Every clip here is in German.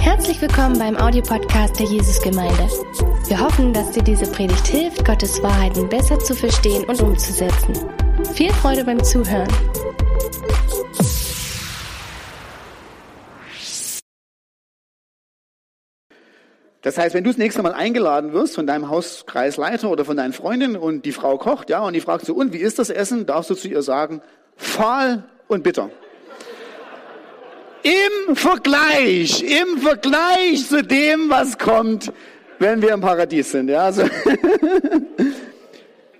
Herzlich willkommen beim Audiopodcast der Jesusgemeinde. Wir hoffen, dass dir diese Predigt hilft, Gottes Wahrheiten besser zu verstehen und umzusetzen. Viel Freude beim Zuhören. Das heißt, wenn du das nächste Mal eingeladen wirst von deinem Hauskreisleiter oder von deinen Freundinnen und die Frau kocht, ja, und die fragt so, und wie ist das Essen? Darfst du zu ihr sagen, fahl und bitter. Im Vergleich, im Vergleich zu dem, was kommt, wenn wir im Paradies sind. Ja, also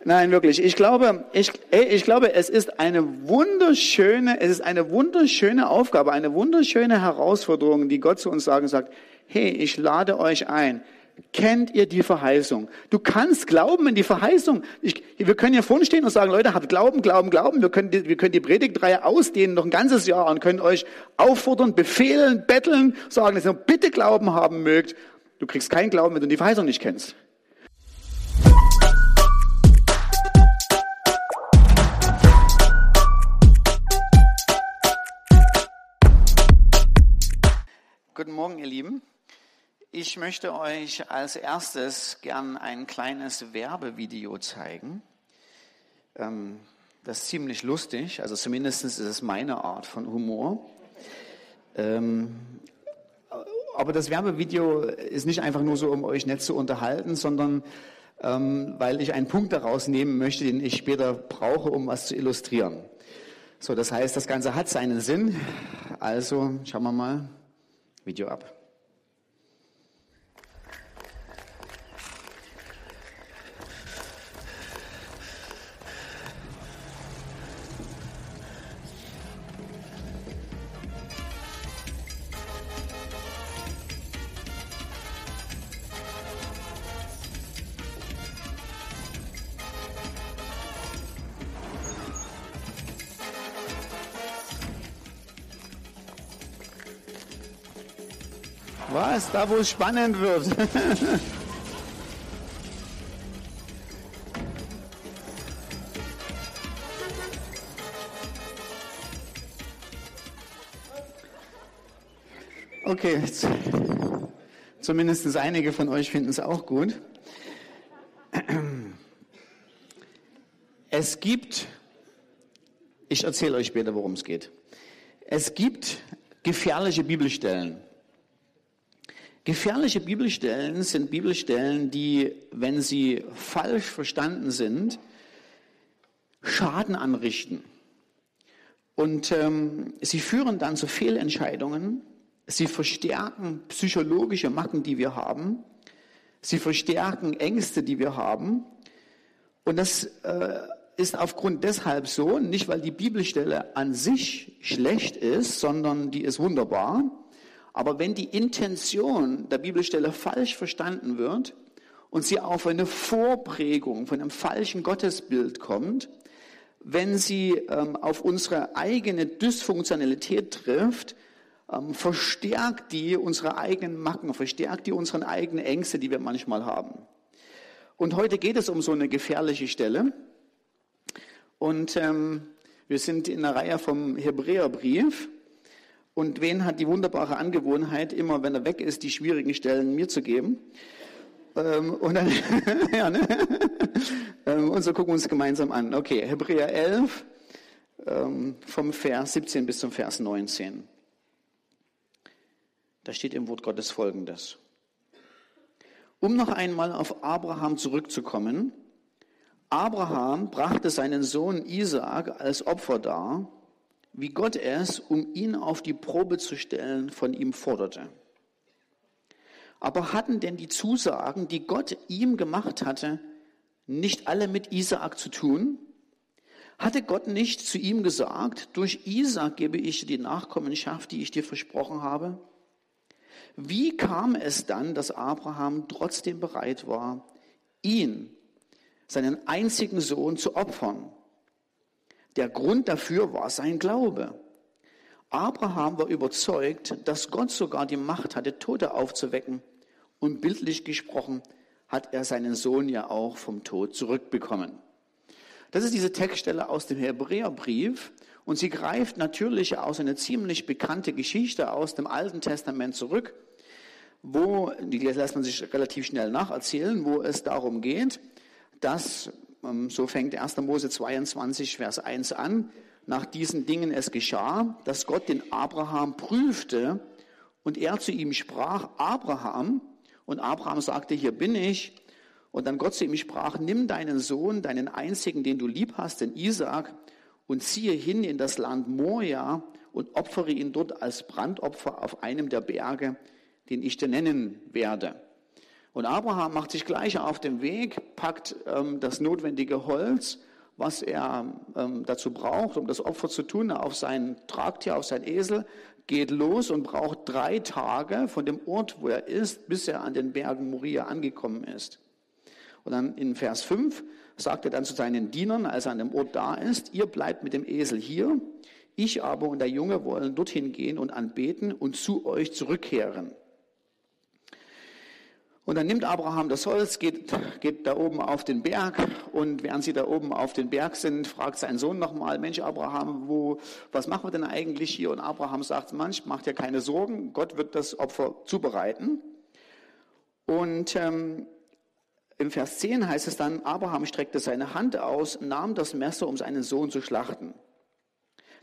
Nein, wirklich. Ich glaube, ich, ich glaube, es ist eine wunderschöne, es ist eine wunderschöne Aufgabe, eine wunderschöne Herausforderung, die Gott zu uns sagen sagt, hey, ich lade euch ein. Kennt ihr die Verheißung? Du kannst glauben in die Verheißung. Ich, wir können hier vorne stehen und sagen, Leute, habt Glauben, Glauben, Glauben. Wir können, die, wir können die Predigtreihe ausdehnen noch ein ganzes Jahr und können euch auffordern, befehlen, betteln, sagen, dass ihr bitte Glauben haben mögt. Du kriegst keinen Glauben, wenn du die Verheißung nicht kennst. Guten Morgen, ihr Lieben. Ich möchte euch als erstes gern ein kleines Werbevideo zeigen. Ähm, das ist ziemlich lustig, also zumindest ist es meine Art von Humor. Ähm, aber das Werbevideo ist nicht einfach nur so, um euch nett zu unterhalten, sondern ähm, weil ich einen Punkt daraus nehmen möchte, den ich später brauche, um was zu illustrieren. So, das heißt, das Ganze hat seinen Sinn. Also schauen wir mal Video ab. Da, wo es spannend wird. Okay, zumindest einige von euch finden es auch gut. Es gibt, ich erzähle euch später, worum es geht. Es gibt gefährliche Bibelstellen. Gefährliche Bibelstellen sind Bibelstellen, die, wenn sie falsch verstanden sind, Schaden anrichten. Und ähm, sie führen dann zu Fehlentscheidungen. Sie verstärken psychologische Macken, die wir haben. Sie verstärken Ängste, die wir haben. Und das äh, ist aufgrund deshalb so, nicht weil die Bibelstelle an sich schlecht ist, sondern die ist wunderbar. Aber wenn die Intention der Bibelstelle falsch verstanden wird und sie auf eine Vorprägung von einem falschen Gottesbild kommt, wenn sie ähm, auf unsere eigene Dysfunktionalität trifft, ähm, verstärkt die unsere eigenen Macken, verstärkt die unsere eigenen Ängste, die wir manchmal haben. Und heute geht es um so eine gefährliche Stelle. Und ähm, wir sind in der Reihe vom Hebräerbrief. Und wen hat die wunderbare Angewohnheit, immer wenn er weg ist, die schwierigen Stellen mir zu geben? Ähm, und, dann, ja, ne? Ähm, und so gucken wir uns gemeinsam an. Okay, Hebräer 11, ähm, vom Vers 17 bis zum Vers 19. Da steht im Wort Gottes Folgendes. Um noch einmal auf Abraham zurückzukommen. Abraham brachte seinen Sohn Isaak als Opfer dar wie Gott es, um ihn auf die Probe zu stellen, von ihm forderte. Aber hatten denn die Zusagen, die Gott ihm gemacht hatte, nicht alle mit Isaak zu tun? Hatte Gott nicht zu ihm gesagt, durch Isaak gebe ich dir die Nachkommenschaft, die ich dir versprochen habe? Wie kam es dann, dass Abraham trotzdem bereit war, ihn, seinen einzigen Sohn, zu opfern? Der Grund dafür war sein Glaube. Abraham war überzeugt, dass Gott sogar die Macht hatte, Tote aufzuwecken. Und bildlich gesprochen hat er seinen Sohn ja auch vom Tod zurückbekommen. Das ist diese Textstelle aus dem Hebräerbrief. Und sie greift natürlich aus eine ziemlich bekannte Geschichte aus dem Alten Testament zurück, wo, die lässt man sich relativ schnell nacherzählen, wo es darum geht, dass, so fängt 1. Mose 22, Vers 1 an, nach diesen Dingen es geschah, dass Gott den Abraham prüfte und er zu ihm sprach, Abraham, und Abraham sagte, hier bin ich. Und dann Gott zu ihm sprach, nimm deinen Sohn, deinen einzigen, den du lieb hast, den Isaac, und ziehe hin in das Land Moria und opfere ihn dort als Brandopfer auf einem der Berge, den ich dir nennen werde. Und Abraham macht sich gleich auf den Weg, packt ähm, das notwendige Holz, was er ähm, dazu braucht, um das Opfer zu tun, auf sein Tragtier, auf sein Esel, geht los und braucht drei Tage von dem Ort, wo er ist, bis er an den Bergen Moria angekommen ist. Und dann in Vers 5 sagt er dann zu seinen Dienern, als er an dem Ort da ist, ihr bleibt mit dem Esel hier, ich aber und der Junge wollen dorthin gehen und anbeten und zu euch zurückkehren. Und dann nimmt Abraham das Holz, geht, geht da oben auf den Berg und während sie da oben auf den Berg sind, fragt sein Sohn nochmal, Mensch Abraham, wo, was machen wir denn eigentlich hier? Und Abraham sagt, manch, macht ja keine Sorgen, Gott wird das Opfer zubereiten. Und ähm, im Vers 10 heißt es dann, Abraham streckte seine Hand aus, nahm das Messer, um seinen Sohn zu schlachten.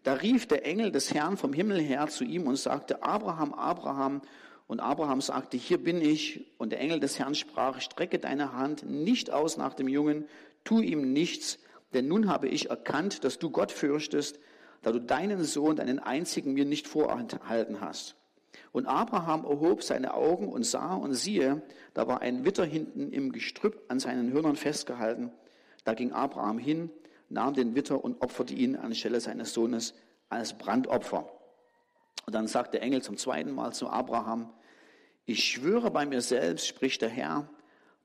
Da rief der Engel des Herrn vom Himmel her zu ihm und sagte, Abraham, Abraham. Und Abraham sagte, hier bin ich. Und der Engel des Herrn sprach, strecke deine Hand nicht aus nach dem Jungen, tu ihm nichts, denn nun habe ich erkannt, dass du Gott fürchtest, da du deinen Sohn, deinen einzigen mir nicht vorenthalten hast. Und Abraham erhob seine Augen und sah und siehe, da war ein Witter hinten im Gestrüpp an seinen Hörnern festgehalten. Da ging Abraham hin, nahm den Witter und opferte ihn anstelle seines Sohnes als Brandopfer. Und dann sagt der Engel zum zweiten Mal zu Abraham, ich schwöre bei mir selbst, spricht der Herr,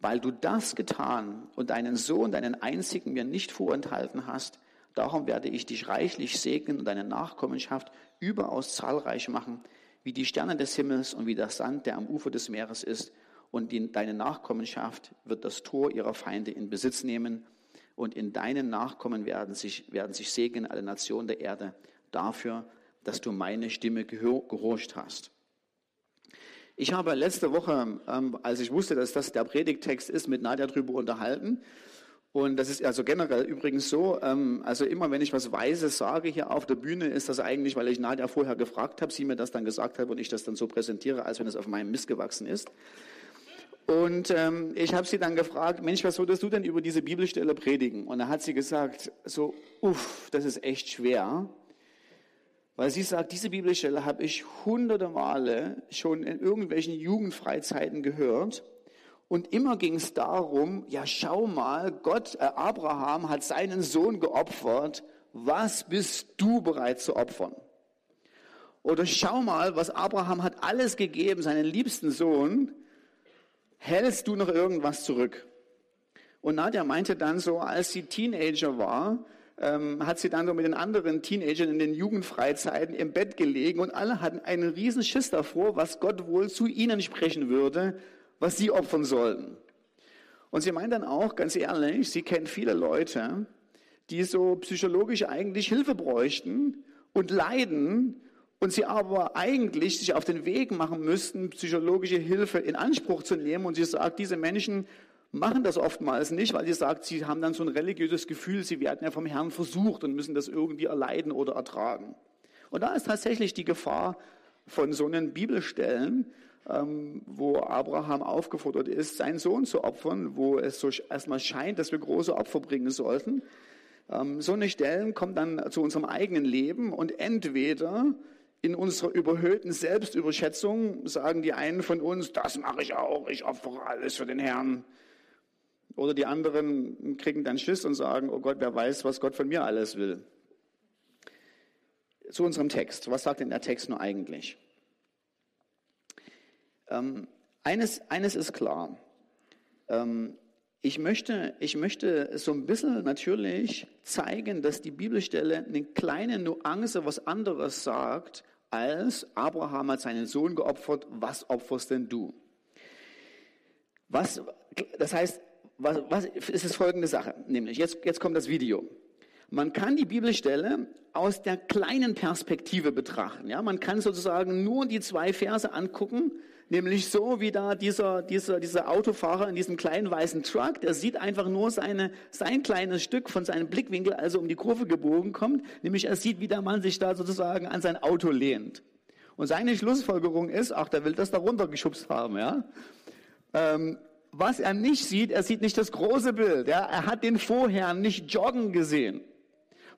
weil du das getan und deinen Sohn, deinen einzigen mir nicht vorenthalten hast, darum werde ich dich reichlich segnen und deine Nachkommenschaft überaus zahlreich machen, wie die Sterne des Himmels und wie der Sand, der am Ufer des Meeres ist. Und in deine Nachkommenschaft wird das Tor ihrer Feinde in Besitz nehmen. Und in deinen Nachkommen werden sich, werden sich segnen alle Nationen der Erde dafür, dass du meine Stimme gehorcht hast. Ich habe letzte Woche, ähm, als ich wusste, dass das der Predigtext ist, mit Nadja darüber unterhalten. Und das ist also generell übrigens so, ähm, also immer wenn ich was Weises sage hier auf der Bühne, ist das eigentlich, weil ich Nadja vorher gefragt habe, sie mir das dann gesagt hat und ich das dann so präsentiere, als wenn es auf meinem Mist gewachsen ist. Und ähm, ich habe sie dann gefragt, Mensch, was würdest du denn über diese Bibelstelle predigen? Und da hat sie gesagt, so, uff, das ist echt schwer. Weil sie sagt, diese Bibelstelle habe ich hunderte Male schon in irgendwelchen Jugendfreizeiten gehört. Und immer ging es darum, ja schau mal, Gott, äh, Abraham hat seinen Sohn geopfert, was bist du bereit zu opfern? Oder schau mal, was Abraham hat alles gegeben, seinen liebsten Sohn, hältst du noch irgendwas zurück? Und Nadja meinte dann so, als sie Teenager war, ähm, hat sie dann so mit den anderen Teenagern in den Jugendfreizeiten im Bett gelegen und alle hatten einen riesen Schiss davor, was Gott wohl zu ihnen sprechen würde, was sie opfern sollten. Und sie meint dann auch, ganz ehrlich, sie kennt viele Leute, die so psychologisch eigentlich Hilfe bräuchten und leiden und sie aber eigentlich sich auf den Weg machen müssten, psychologische Hilfe in Anspruch zu nehmen. Und sie sagt, diese Menschen machen das oftmals nicht, weil sie sagt, sie haben dann so ein religiöses Gefühl, sie werden ja vom Herrn versucht und müssen das irgendwie erleiden oder ertragen. Und da ist tatsächlich die Gefahr von so einen Bibelstellen, ähm, wo Abraham aufgefordert ist, seinen Sohn zu opfern, wo es so erstmal scheint, dass wir große Opfer bringen sollten. Ähm, so eine Stellen kommen dann zu unserem eigenen Leben und entweder in unserer überhöhten Selbstüberschätzung sagen die einen von uns, das mache ich auch, ich opfere alles für den Herrn. Oder die anderen kriegen dann Schiss und sagen, oh Gott, wer weiß, was Gott von mir alles will. Zu unserem Text. Was sagt denn der Text nur eigentlich? Ähm, eines, eines ist klar. Ähm, ich möchte, ich möchte so ein bisschen natürlich zeigen, dass die Bibelstelle eine kleine Nuance was anderes sagt, als Abraham hat seinen Sohn geopfert, was opferst denn du? Was, das heißt, was, was ist es folgende Sache, nämlich, jetzt, jetzt kommt das Video. Man kann die Bibelstelle aus der kleinen Perspektive betrachten. Ja, man kann sozusagen nur die zwei Verse angucken, nämlich so wie da dieser, dieser, dieser Autofahrer in diesem kleinen weißen Truck, der sieht einfach nur seine, sein kleines Stück von seinem Blickwinkel, also um die Kurve gebogen kommt, nämlich er sieht, wie der Mann sich da sozusagen an sein Auto lehnt. Und seine Schlussfolgerung ist, ach, der will das da runtergeschubst haben, ja. Ähm, was er nicht sieht, er sieht nicht das große Bild. Ja? Er hat den Vorherrn nicht joggen gesehen.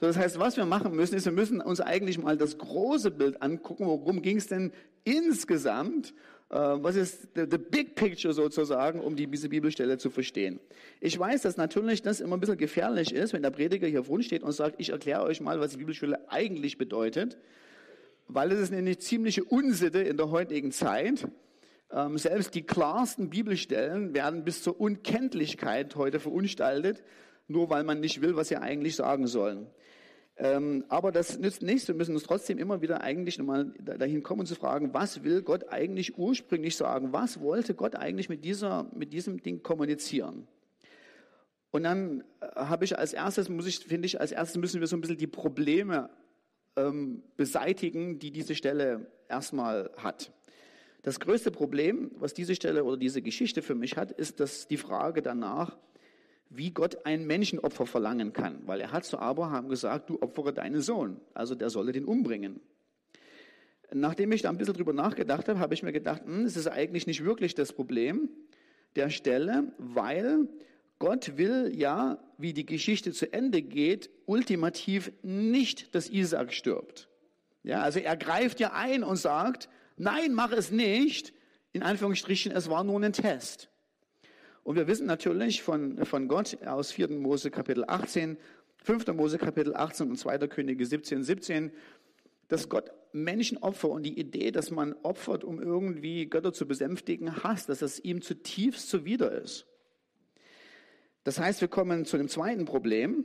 Das heißt, was wir machen müssen, ist, wir müssen uns eigentlich mal das große Bild angucken. Worum ging es denn insgesamt? Äh, was ist the, the, big picture sozusagen, um die, diese Bibelstelle zu verstehen? Ich weiß, dass natürlich das immer ein bisschen gefährlich ist, wenn der Prediger hier vorne steht und sagt, ich erkläre euch mal, was die Bibelstelle eigentlich bedeutet, weil es ist eine ziemliche Unsitte in der heutigen Zeit. Ähm, selbst die klarsten Bibelstellen werden bis zur Unkenntlichkeit heute verunstaltet, nur weil man nicht will, was sie eigentlich sagen sollen. Ähm, aber das nützt nichts. Wir müssen uns trotzdem immer wieder eigentlich nochmal dahin kommen zu fragen, was will Gott eigentlich ursprünglich sagen? Was wollte Gott eigentlich mit dieser, mit diesem Ding kommunizieren? Und dann äh, habe ich als erstes, muss ich, finde ich, als erstes müssen wir so ein bisschen die Probleme ähm, beseitigen, die diese Stelle erstmal hat. Das größte Problem, was diese Stelle oder diese Geschichte für mich hat, ist, dass die Frage danach, wie Gott ein Menschenopfer verlangen kann. Weil er hat zu Abraham gesagt, du opfere deinen Sohn. Also der solle den umbringen. Nachdem ich da ein bisschen drüber nachgedacht habe, habe ich mir gedacht, hm, es ist eigentlich nicht wirklich das Problem der Stelle, weil Gott will ja, wie die Geschichte zu Ende geht, ultimativ nicht, dass Isaac stirbt. Ja, also er greift ja ein und sagt, nein, mach es nicht. In Anführungsstrichen, es war nur ein Test. Und wir wissen natürlich von, von Gott aus 4. Mose Kapitel 18, 5. Mose Kapitel 18 und 2. Könige 17, 17, dass Gott Menschenopfer und die Idee, dass man opfert, um irgendwie Götter zu besänftigen, hasst, dass das ihm zutiefst zuwider ist. Das heißt, wir kommen zu dem zweiten Problem.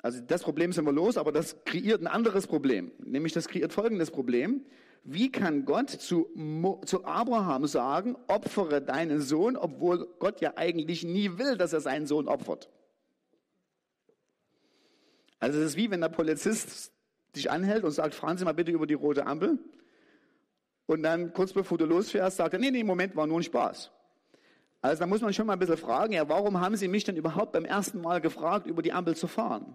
Also das Problem sind wir los, aber das kreiert ein anderes Problem. Nämlich das kreiert folgendes Problem. Wie kann Gott zu, zu Abraham sagen, opfere deinen Sohn, obwohl Gott ja eigentlich nie will, dass er seinen Sohn opfert? Also es ist wie wenn der Polizist dich anhält und sagt, fahren Sie mal bitte über die rote Ampel. Und dann kurz bevor du losfährst, sagt er, nee, nee, Moment, war nur ein Spaß. Also da muss man schon mal ein bisschen fragen, ja, warum haben Sie mich denn überhaupt beim ersten Mal gefragt, über die Ampel zu fahren?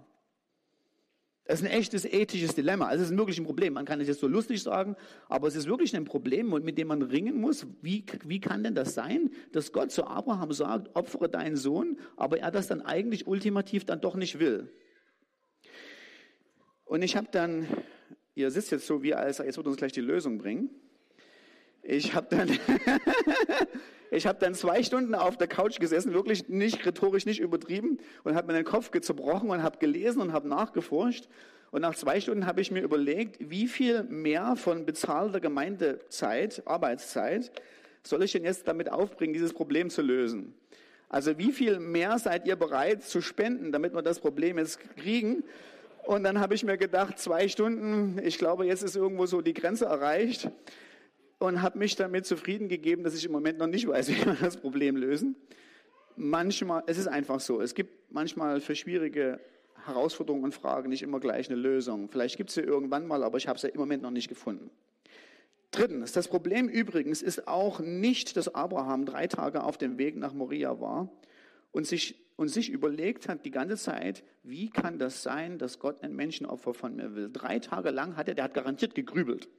Das ist ein echtes ethisches Dilemma. Also es ist wirklich ein Problem. Man kann es jetzt so lustig sagen, aber es ist wirklich ein Problem, mit dem man ringen muss. Wie, wie kann denn das sein, dass Gott zu Abraham sagt, opfere deinen Sohn, aber er das dann eigentlich ultimativ dann doch nicht will? Und ich habe dann, ihr sitzt jetzt so wie als, jetzt wird uns gleich die Lösung bringen. Ich habe dann, habe dann zwei Stunden auf der Couch gesessen, wirklich nicht rhetorisch nicht übertrieben und habe mir den Kopf zerbrochen und habe gelesen und habe nachgeforscht. Und nach zwei Stunden habe ich mir überlegt, wie viel mehr von bezahlter Gemeindezeit, Arbeitszeit, soll ich denn jetzt damit aufbringen, dieses Problem zu lösen? Also wie viel mehr seid ihr bereit zu spenden, damit wir das Problem jetzt kriegen? Und dann habe ich mir gedacht, zwei Stunden, ich glaube, jetzt ist irgendwo so die Grenze erreicht und habe mich damit zufrieden gegeben, dass ich im Moment noch nicht weiß, wie wir das Problem lösen. Manchmal, es ist einfach so, es gibt manchmal für schwierige Herausforderungen und Fragen nicht immer gleich eine Lösung. Vielleicht gibt es sie irgendwann mal, aber ich habe sie im Moment noch nicht gefunden. Drittens, das Problem übrigens ist auch nicht, dass Abraham drei Tage auf dem Weg nach Moria war und sich, und sich überlegt hat die ganze Zeit, wie kann das sein, dass Gott ein Menschenopfer von mir will. Drei Tage lang hat er, der hat garantiert gegrübelt.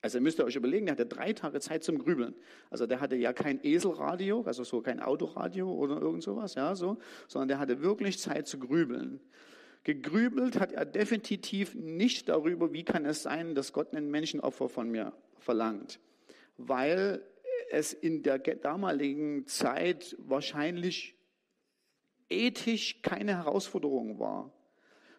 Also ihr müsst ihr euch überlegen, der hatte drei Tage Zeit zum Grübeln. Also der hatte ja kein Eselradio, also so kein Autoradio oder irgend sowas, ja, so, sondern der hatte wirklich Zeit zu grübeln. Gegrübelt hat er definitiv nicht darüber, wie kann es sein, dass Gott ein Menschenopfer von mir verlangt. Weil es in der damaligen Zeit wahrscheinlich ethisch keine Herausforderung war.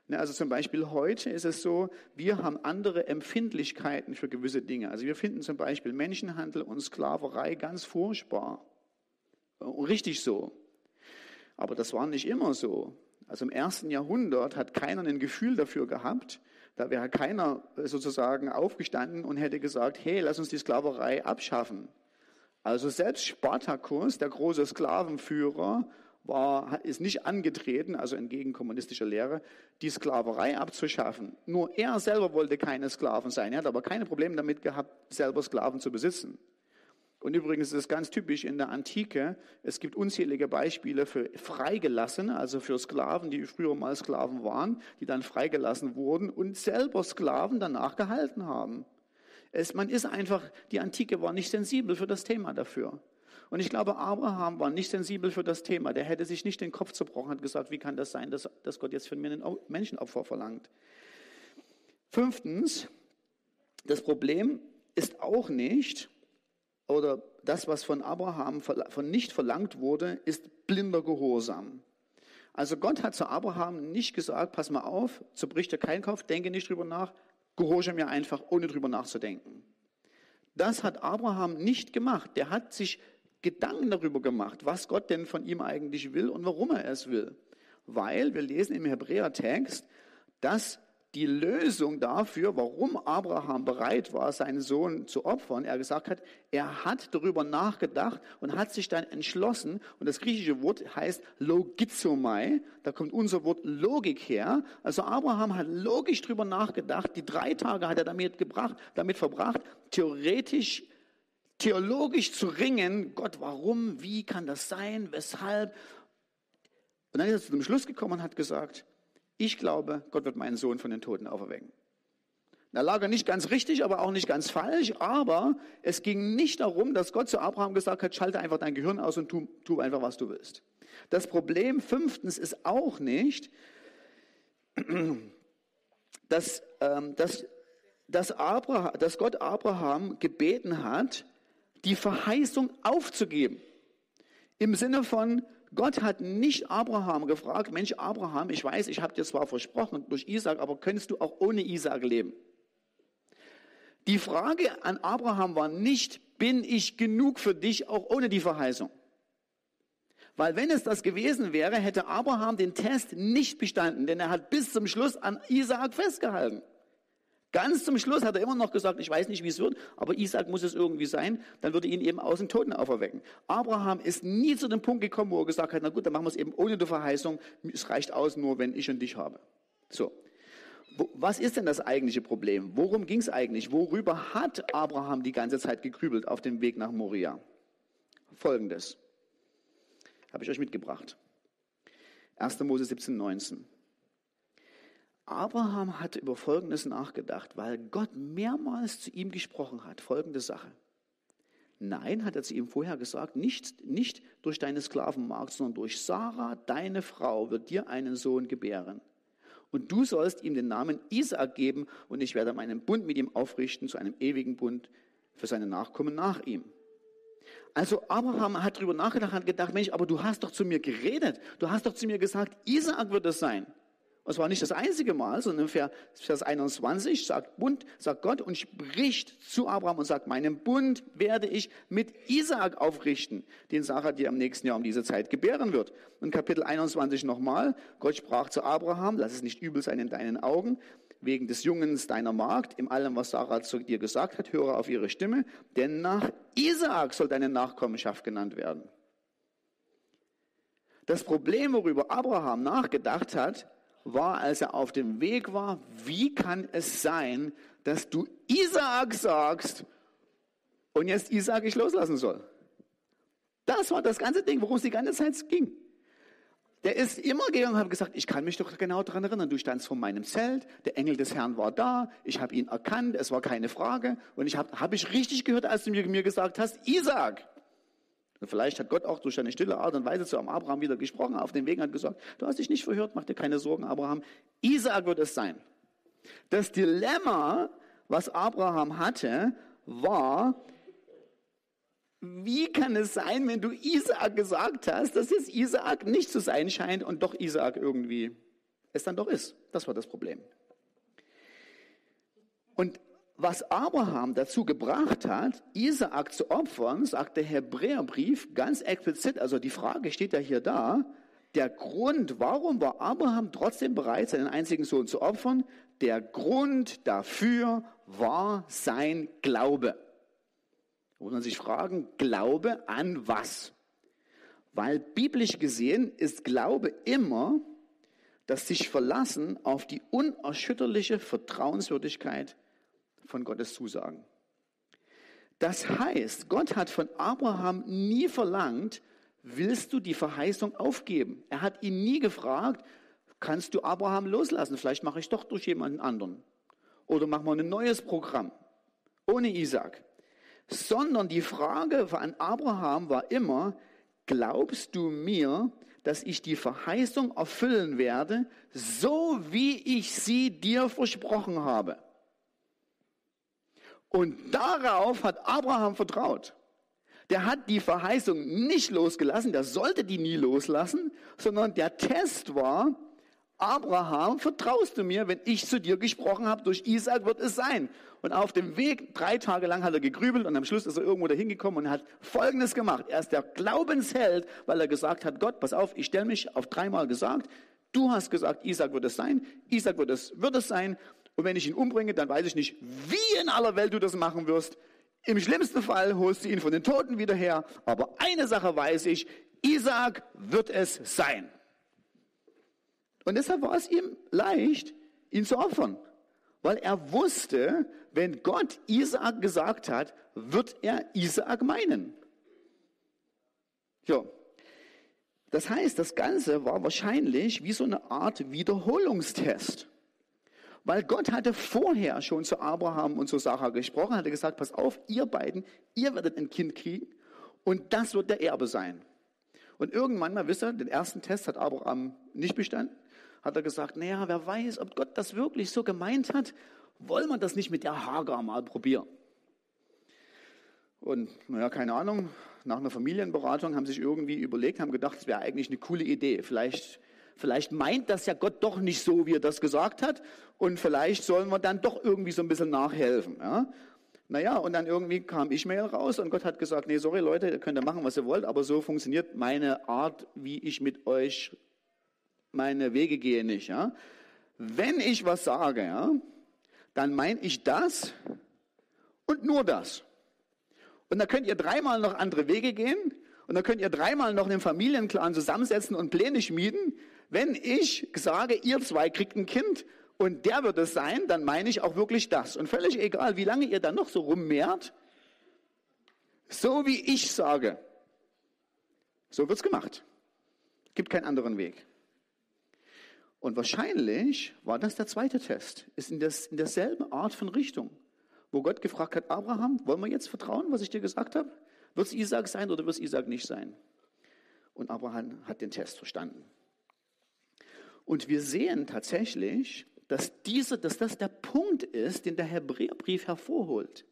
Ne, also zum Beispiel heute ist es so, wir haben andere Empfindlichkeiten für gewisse Dinge. Also wir finden zum Beispiel Menschenhandel und Sklaverei ganz furchtbar. Richtig so. Aber das war nicht immer so. Also im ersten Jahrhundert hat keiner ein Gefühl dafür gehabt. Da wäre keiner sozusagen aufgestanden und hätte gesagt, hey, lass uns die Sklaverei abschaffen. Also selbst Spartacus, der große Sklavenführer, war, ist nicht angetreten, also entgegen kommunistischer Lehre, die Sklaverei abzuschaffen. Nur er selber wollte keine Sklaven sein. Er hat aber keine Probleme damit gehabt, selber Sklaven zu besitzen. Und übrigens ist es ganz typisch in der Antike. Es gibt unzählige Beispiele für Freigelassene, also für Sklaven, die früher mal Sklaven waren, die dann freigelassen wurden und selber Sklaven danach gehalten haben. Es, man ist einfach, die Antike war nicht sensibel für das Thema dafür. Und ich glaube, Abraham war nicht sensibel für das Thema. Der hätte sich nicht den Kopf zerbrochen, hat gesagt, wie kann das sein, dass, dass Gott jetzt von mir einen Menschenopfer verlangt. Fünftens, das Problem ist auch nicht, oder das, was von Abraham von nicht verlangt wurde, ist blinder Gehorsam. Also Gott hat zu Abraham nicht gesagt, pass mal auf, zerbricht dir kein Kopf, denke nicht drüber nach, gehorche mir einfach, ohne drüber nachzudenken. Das hat Abraham nicht gemacht. Der hat sich Gedanken darüber gemacht, was Gott denn von ihm eigentlich will und warum er es will. Weil wir lesen im Hebräertext, dass die Lösung dafür, warum Abraham bereit war, seinen Sohn zu opfern. Er gesagt hat, er hat darüber nachgedacht und hat sich dann entschlossen. Und das griechische Wort heißt logizomai. Da kommt unser Wort Logik her. Also Abraham hat logisch darüber nachgedacht. Die drei Tage hat er damit gebracht, damit verbracht, theoretisch, theologisch zu ringen. Gott, warum? Wie kann das sein? Weshalb? Und dann ist er zu dem Schluss gekommen und hat gesagt, ich glaube, Gott wird meinen Sohn von den Toten auferwecken. Da lag er nicht ganz richtig, aber auch nicht ganz falsch. Aber es ging nicht darum, dass Gott zu Abraham gesagt hat, schalte einfach dein Gehirn aus und tu, tu einfach, was du willst. Das Problem fünftens ist auch nicht, dass, ähm, dass, dass, Abraham, dass Gott Abraham gebeten hat, die Verheißung aufzugeben. Im Sinne von, Gott hat nicht Abraham gefragt, Mensch Abraham, ich weiß, ich habe dir zwar versprochen durch Isaac, aber könntest du auch ohne Isaac leben? Die Frage an Abraham war nicht, bin ich genug für dich auch ohne die Verheißung? Weil wenn es das gewesen wäre, hätte Abraham den Test nicht bestanden, denn er hat bis zum Schluss an Isaac festgehalten. Ganz zum Schluss hat er immer noch gesagt, ich weiß nicht, wie es wird, aber Isaac muss es irgendwie sein, dann würde ihn eben aus den Toten auferwecken. Abraham ist nie zu dem Punkt gekommen, wo er gesagt hat, na gut, dann machen wir es eben ohne die Verheißung, es reicht aus nur, wenn ich und dich habe. So. Was ist denn das eigentliche Problem? Worum ging es eigentlich? Worüber hat Abraham die ganze Zeit gegrübelt auf dem Weg nach Moria? Folgendes. Habe ich euch mitgebracht. 1. Mose 17, 19. Abraham hat über Folgendes nachgedacht, weil Gott mehrmals zu ihm gesprochen hat. Folgende Sache. Nein, hat er zu ihm vorher gesagt, nicht, nicht durch deine Sklavenmarkt, sondern durch Sarah, deine Frau, wird dir einen Sohn gebären. Und du sollst ihm den Namen Isaac geben und ich werde meinen Bund mit ihm aufrichten zu einem ewigen Bund für seine Nachkommen nach ihm. Also Abraham hat darüber nachgedacht, hat gedacht, Mensch, aber du hast doch zu mir geredet. Du hast doch zu mir gesagt, Isaac wird es sein. Und zwar nicht das einzige Mal, sondern im Vers 21 sagt Bund, sagt Gott und spricht zu Abraham und sagt, meinen Bund werde ich mit Isaak aufrichten, den Sarah dir am nächsten Jahr um diese Zeit gebären wird. Und Kapitel 21 nochmal, Gott sprach zu Abraham, lass es nicht übel sein in deinen Augen, wegen des Jungens deiner Magd, in allem, was Sarah zu dir gesagt hat, höre auf ihre Stimme, denn nach Isaak soll deine Nachkommenschaft genannt werden. Das Problem, worüber Abraham nachgedacht hat, war, als er auf dem Weg war, wie kann es sein, dass du Isaak sagst und jetzt Isaak ich loslassen soll? Das war das ganze Ding, worum es die ganze Zeit ging. Der ist immer gegangen und hat gesagt, ich kann mich doch genau daran erinnern, du standst vor meinem Zelt, der Engel des Herrn war da, ich habe ihn erkannt, es war keine Frage und ich habe hab ich richtig gehört, als du mir, mir gesagt hast, Isaac. Vielleicht hat Gott auch durch eine stille Art und Weise zu Abraham wieder gesprochen, auf dem Weg hat gesagt, du hast dich nicht verhört, mach dir keine Sorgen, Abraham. Isaac wird es sein. Das Dilemma, was Abraham hatte, war, wie kann es sein, wenn du Isaac gesagt hast, dass es Isaac nicht zu sein scheint und doch Isaac irgendwie es dann doch ist? Das war das Problem. Und was Abraham dazu gebracht hat, Isaak zu opfern, sagt der Hebräerbrief ganz explizit, also die Frage steht ja hier da, der Grund, warum war Abraham trotzdem bereit, seinen einzigen Sohn zu opfern, der Grund dafür war sein Glaube. Da muss man sich fragen, Glaube an was? Weil biblisch gesehen ist Glaube immer das sich verlassen auf die unerschütterliche Vertrauenswürdigkeit von Gottes Zusagen. Das heißt, Gott hat von Abraham nie verlangt, willst du die Verheißung aufgeben? Er hat ihn nie gefragt, kannst du Abraham loslassen? Vielleicht mache ich doch durch jemanden anderen. Oder machen wir ein neues Programm ohne Isaac. Sondern die Frage an Abraham war immer, glaubst du mir, dass ich die Verheißung erfüllen werde, so wie ich sie dir versprochen habe? Und darauf hat Abraham vertraut. Der hat die Verheißung nicht losgelassen, der sollte die nie loslassen, sondern der Test war, Abraham, vertraust du mir, wenn ich zu dir gesprochen habe, durch Isaac wird es sein. Und auf dem Weg, drei Tage lang hat er gegrübelt und am Schluss ist er irgendwo dahin gekommen und hat Folgendes gemacht. Er ist der Glaubensheld, weil er gesagt hat, Gott, pass auf, ich stelle mich auf dreimal gesagt, du hast gesagt, Isaac wird es sein, Isaac wird es, wird es sein. Und wenn ich ihn umbringe, dann weiß ich nicht, wie in aller Welt du das machen wirst. Im schlimmsten Fall holst du ihn von den Toten wieder her. Aber eine Sache weiß ich, Isaac wird es sein. Und deshalb war es ihm leicht, ihn zu opfern. Weil er wusste, wenn Gott Isaak gesagt hat, wird er Isaak meinen. Ja. Das heißt, das Ganze war wahrscheinlich wie so eine Art Wiederholungstest. Weil Gott hatte vorher schon zu Abraham und zu Sarah gesprochen, hatte gesagt, pass auf, ihr beiden, ihr werdet ein Kind kriegen und das wird der Erbe sein. Und irgendwann mal, wisst ihr, den ersten Test hat Abraham nicht bestanden hat er gesagt, naja, wer weiß, ob Gott das wirklich so gemeint hat, wollen wir das nicht mit der Hagar mal probieren. Und naja, keine Ahnung, nach einer Familienberatung haben sich irgendwie überlegt, haben gedacht, es wäre eigentlich eine coole Idee. Vielleicht, vielleicht meint das ja Gott doch nicht so, wie er das gesagt hat. Und vielleicht sollen wir dann doch irgendwie so ein bisschen nachhelfen. Ja? Naja, und dann irgendwie kam Ishmael raus und Gott hat gesagt, nee, sorry Leute, ihr könnt ja machen, was ihr wollt, aber so funktioniert meine Art, wie ich mit euch meine Wege gehe nicht. Ja? Wenn ich was sage, ja, dann meine ich das und nur das. Und da könnt ihr dreimal noch andere Wege gehen und da könnt ihr dreimal noch einen Familienclan zusammensetzen und Pläne schmieden. Wenn ich sage, ihr zwei kriegt ein Kind und der wird es sein, dann meine ich auch wirklich das. Und völlig egal, wie lange ihr dann noch so rummehrt, so wie ich sage, so wird's gemacht. Gibt keinen anderen Weg. Und wahrscheinlich war das der zweite Test, ist in, das, in derselben Art von Richtung, wo Gott gefragt hat, Abraham, wollen wir jetzt vertrauen, was ich dir gesagt habe? Wird es Isaac sein oder wird es Isaac nicht sein? Und Abraham hat den Test verstanden. Und wir sehen tatsächlich, dass, diese, dass das der Punkt ist, den der Hebräerbrief hervorholt.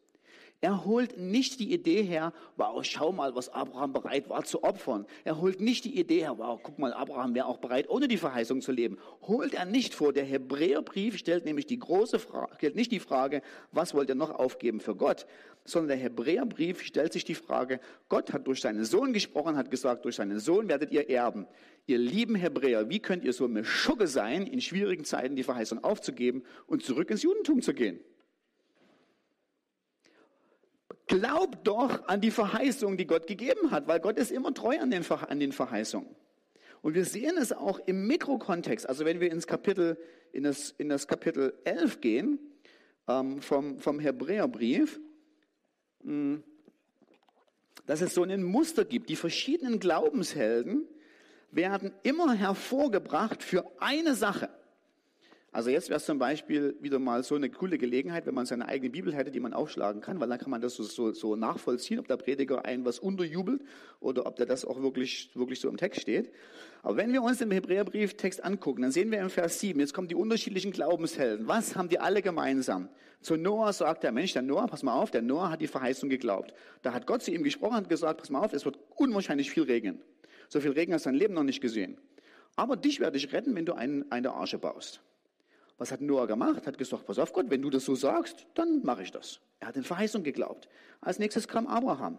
Er holt nicht die Idee her, wow, schau mal, was Abraham bereit war zu opfern. Er holt nicht die Idee her, wow, guck mal, Abraham wäre auch bereit, ohne die Verheißung zu leben. Holt er nicht vor. Der Hebräerbrief stellt nämlich die große Frage, stellt nicht die Frage, was wollt ihr noch aufgeben für Gott, sondern der Hebräerbrief stellt sich die Frage, Gott hat durch seinen Sohn gesprochen, hat gesagt, durch seinen Sohn werdet ihr erben. Ihr lieben Hebräer, wie könnt ihr so eine Schugge sein, in schwierigen Zeiten die Verheißung aufzugeben und zurück ins Judentum zu gehen? Glaub doch an die Verheißung, die Gott gegeben hat, weil Gott ist immer treu an den, an den Verheißungen. Und wir sehen es auch im Mikrokontext. Also wenn wir ins Kapitel, in das, in das Kapitel 11 gehen, ähm, vom, vom Hebräerbrief, hm, dass es so ein Muster gibt. Die verschiedenen Glaubenshelden werden immer hervorgebracht für eine Sache. Also jetzt wäre es zum Beispiel wieder mal so eine coole Gelegenheit, wenn man seine eigene Bibel hätte, die man aufschlagen kann, weil dann kann man das so, so, so nachvollziehen, ob der Prediger einen was unterjubelt oder ob der das auch wirklich, wirklich so im Text steht. Aber wenn wir uns den Hebräerbrieftext angucken, dann sehen wir im Vers 7, jetzt kommen die unterschiedlichen Glaubenshelden. Was haben die alle gemeinsam? Zu Noah sagt der Mensch, der Noah, pass mal auf, der Noah hat die Verheißung geglaubt. Da hat Gott zu ihm gesprochen und gesagt, pass mal auf, es wird unwahrscheinlich viel regnen. So viel Regen hast du dein Leben noch nicht gesehen. Aber dich werde ich retten, wenn du einen, eine Arche baust. Was hat Noah gemacht? Hat gesagt, pass auf Gott, wenn du das so sagst, dann mache ich das. Er hat in Verheißung geglaubt. Als nächstes kam Abraham.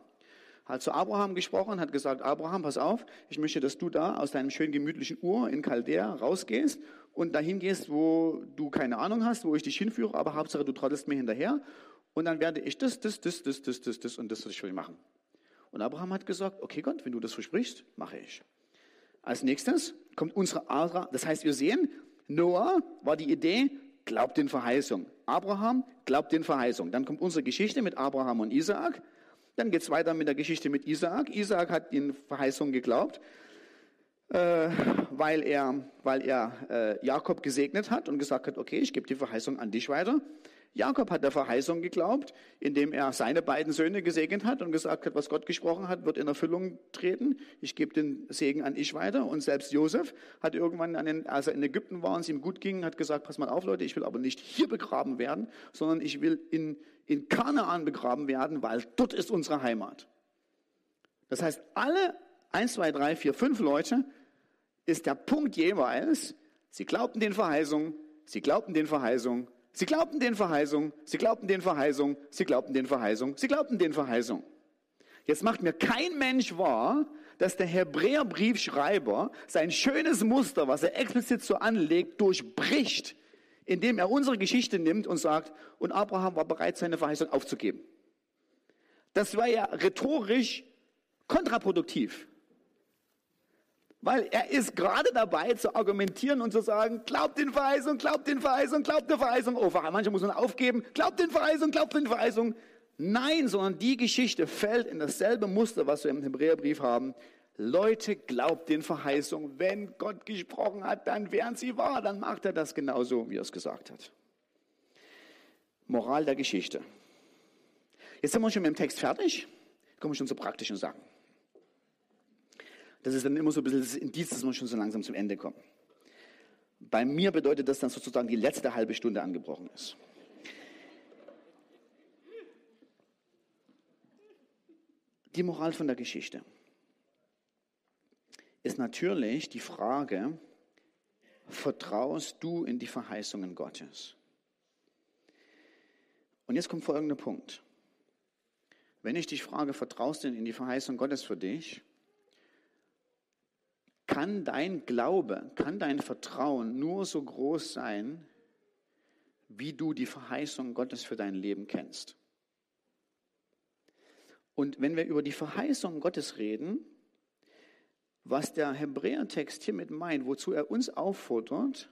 Hat zu Abraham gesprochen, hat gesagt, Abraham, pass auf, ich möchte, dass du da aus deinem schönen gemütlichen Ur in Chaldea rausgehst und dahin gehst, wo du keine Ahnung hast, wo ich dich hinführe, aber Hauptsache du trottelst mir hinterher und dann werde ich das, das, das, das, das, das, das und das für dich machen. Und Abraham hat gesagt, okay Gott, wenn du das versprichst, mache ich. Als nächstes kommt unsere Adra. Das heißt, wir sehen, Noah war die Idee, glaubt den Verheißungen. Abraham glaubt den Verheißungen. Dann kommt unsere Geschichte mit Abraham und Isaak. Dann geht es weiter mit der Geschichte mit Isaak. Isaak hat den Verheißungen geglaubt, äh, weil er, weil er äh, Jakob gesegnet hat und gesagt hat, okay, ich gebe die Verheißung an dich weiter. Jakob hat der Verheißung geglaubt, indem er seine beiden Söhne gesegnet hat und gesagt hat, was Gott gesprochen hat, wird in Erfüllung treten. Ich gebe den Segen an ich weiter. Und selbst Josef hat irgendwann, den, als er in Ägypten war und es ihm gut ging, hat gesagt, pass mal auf Leute, ich will aber nicht hier begraben werden, sondern ich will in, in Kanaan begraben werden, weil dort ist unsere Heimat. Das heißt, alle eins, zwei, drei, vier, fünf Leute ist der Punkt jeweils, sie glaubten den Verheißungen, sie glaubten den Verheißungen, Sie glaubten den Verheißungen, sie glaubten den Verheißungen, sie glaubten den Verheißungen, sie glaubten den Verheißungen. Jetzt macht mir kein Mensch wahr, dass der Hebräerbriefschreiber sein schönes Muster, was er explizit so anlegt, durchbricht, indem er unsere Geschichte nimmt und sagt, und Abraham war bereit, seine Verheißung aufzugeben. Das war ja rhetorisch kontraproduktiv. Weil er ist gerade dabei zu argumentieren und zu sagen, glaubt den Verheißung, glaubt den Verheißung, glaubt der Verheißung. Oh, manche muss man aufgeben, glaubt den Verheißung, glaubt den Verheißung. Nein, sondern die Geschichte fällt in dasselbe Muster, was wir im Hebräerbrief haben. Leute, glaubt den Verheißungen. Wenn Gott gesprochen hat, dann wären sie wahr. Dann macht er das genauso, wie er es gesagt hat. Moral der Geschichte. Jetzt sind wir schon mit dem Text fertig. Kommen wir schon zu praktischen Sachen. Das ist dann immer so ein bisschen das Indiz, dass wir schon so langsam zum Ende kommen. Bei mir bedeutet das dann sozusagen die letzte halbe Stunde angebrochen ist. Die Moral von der Geschichte ist natürlich die Frage, vertraust du in die Verheißungen Gottes? Und jetzt kommt folgender Punkt. Wenn ich dich frage, vertraust du in die Verheißung Gottes für dich? Kann dein Glaube, kann dein Vertrauen nur so groß sein, wie du die Verheißung Gottes für dein Leben kennst. Und wenn wir über die Verheißung Gottes reden, was der Hebräertext hiermit meint, wozu er uns auffordert,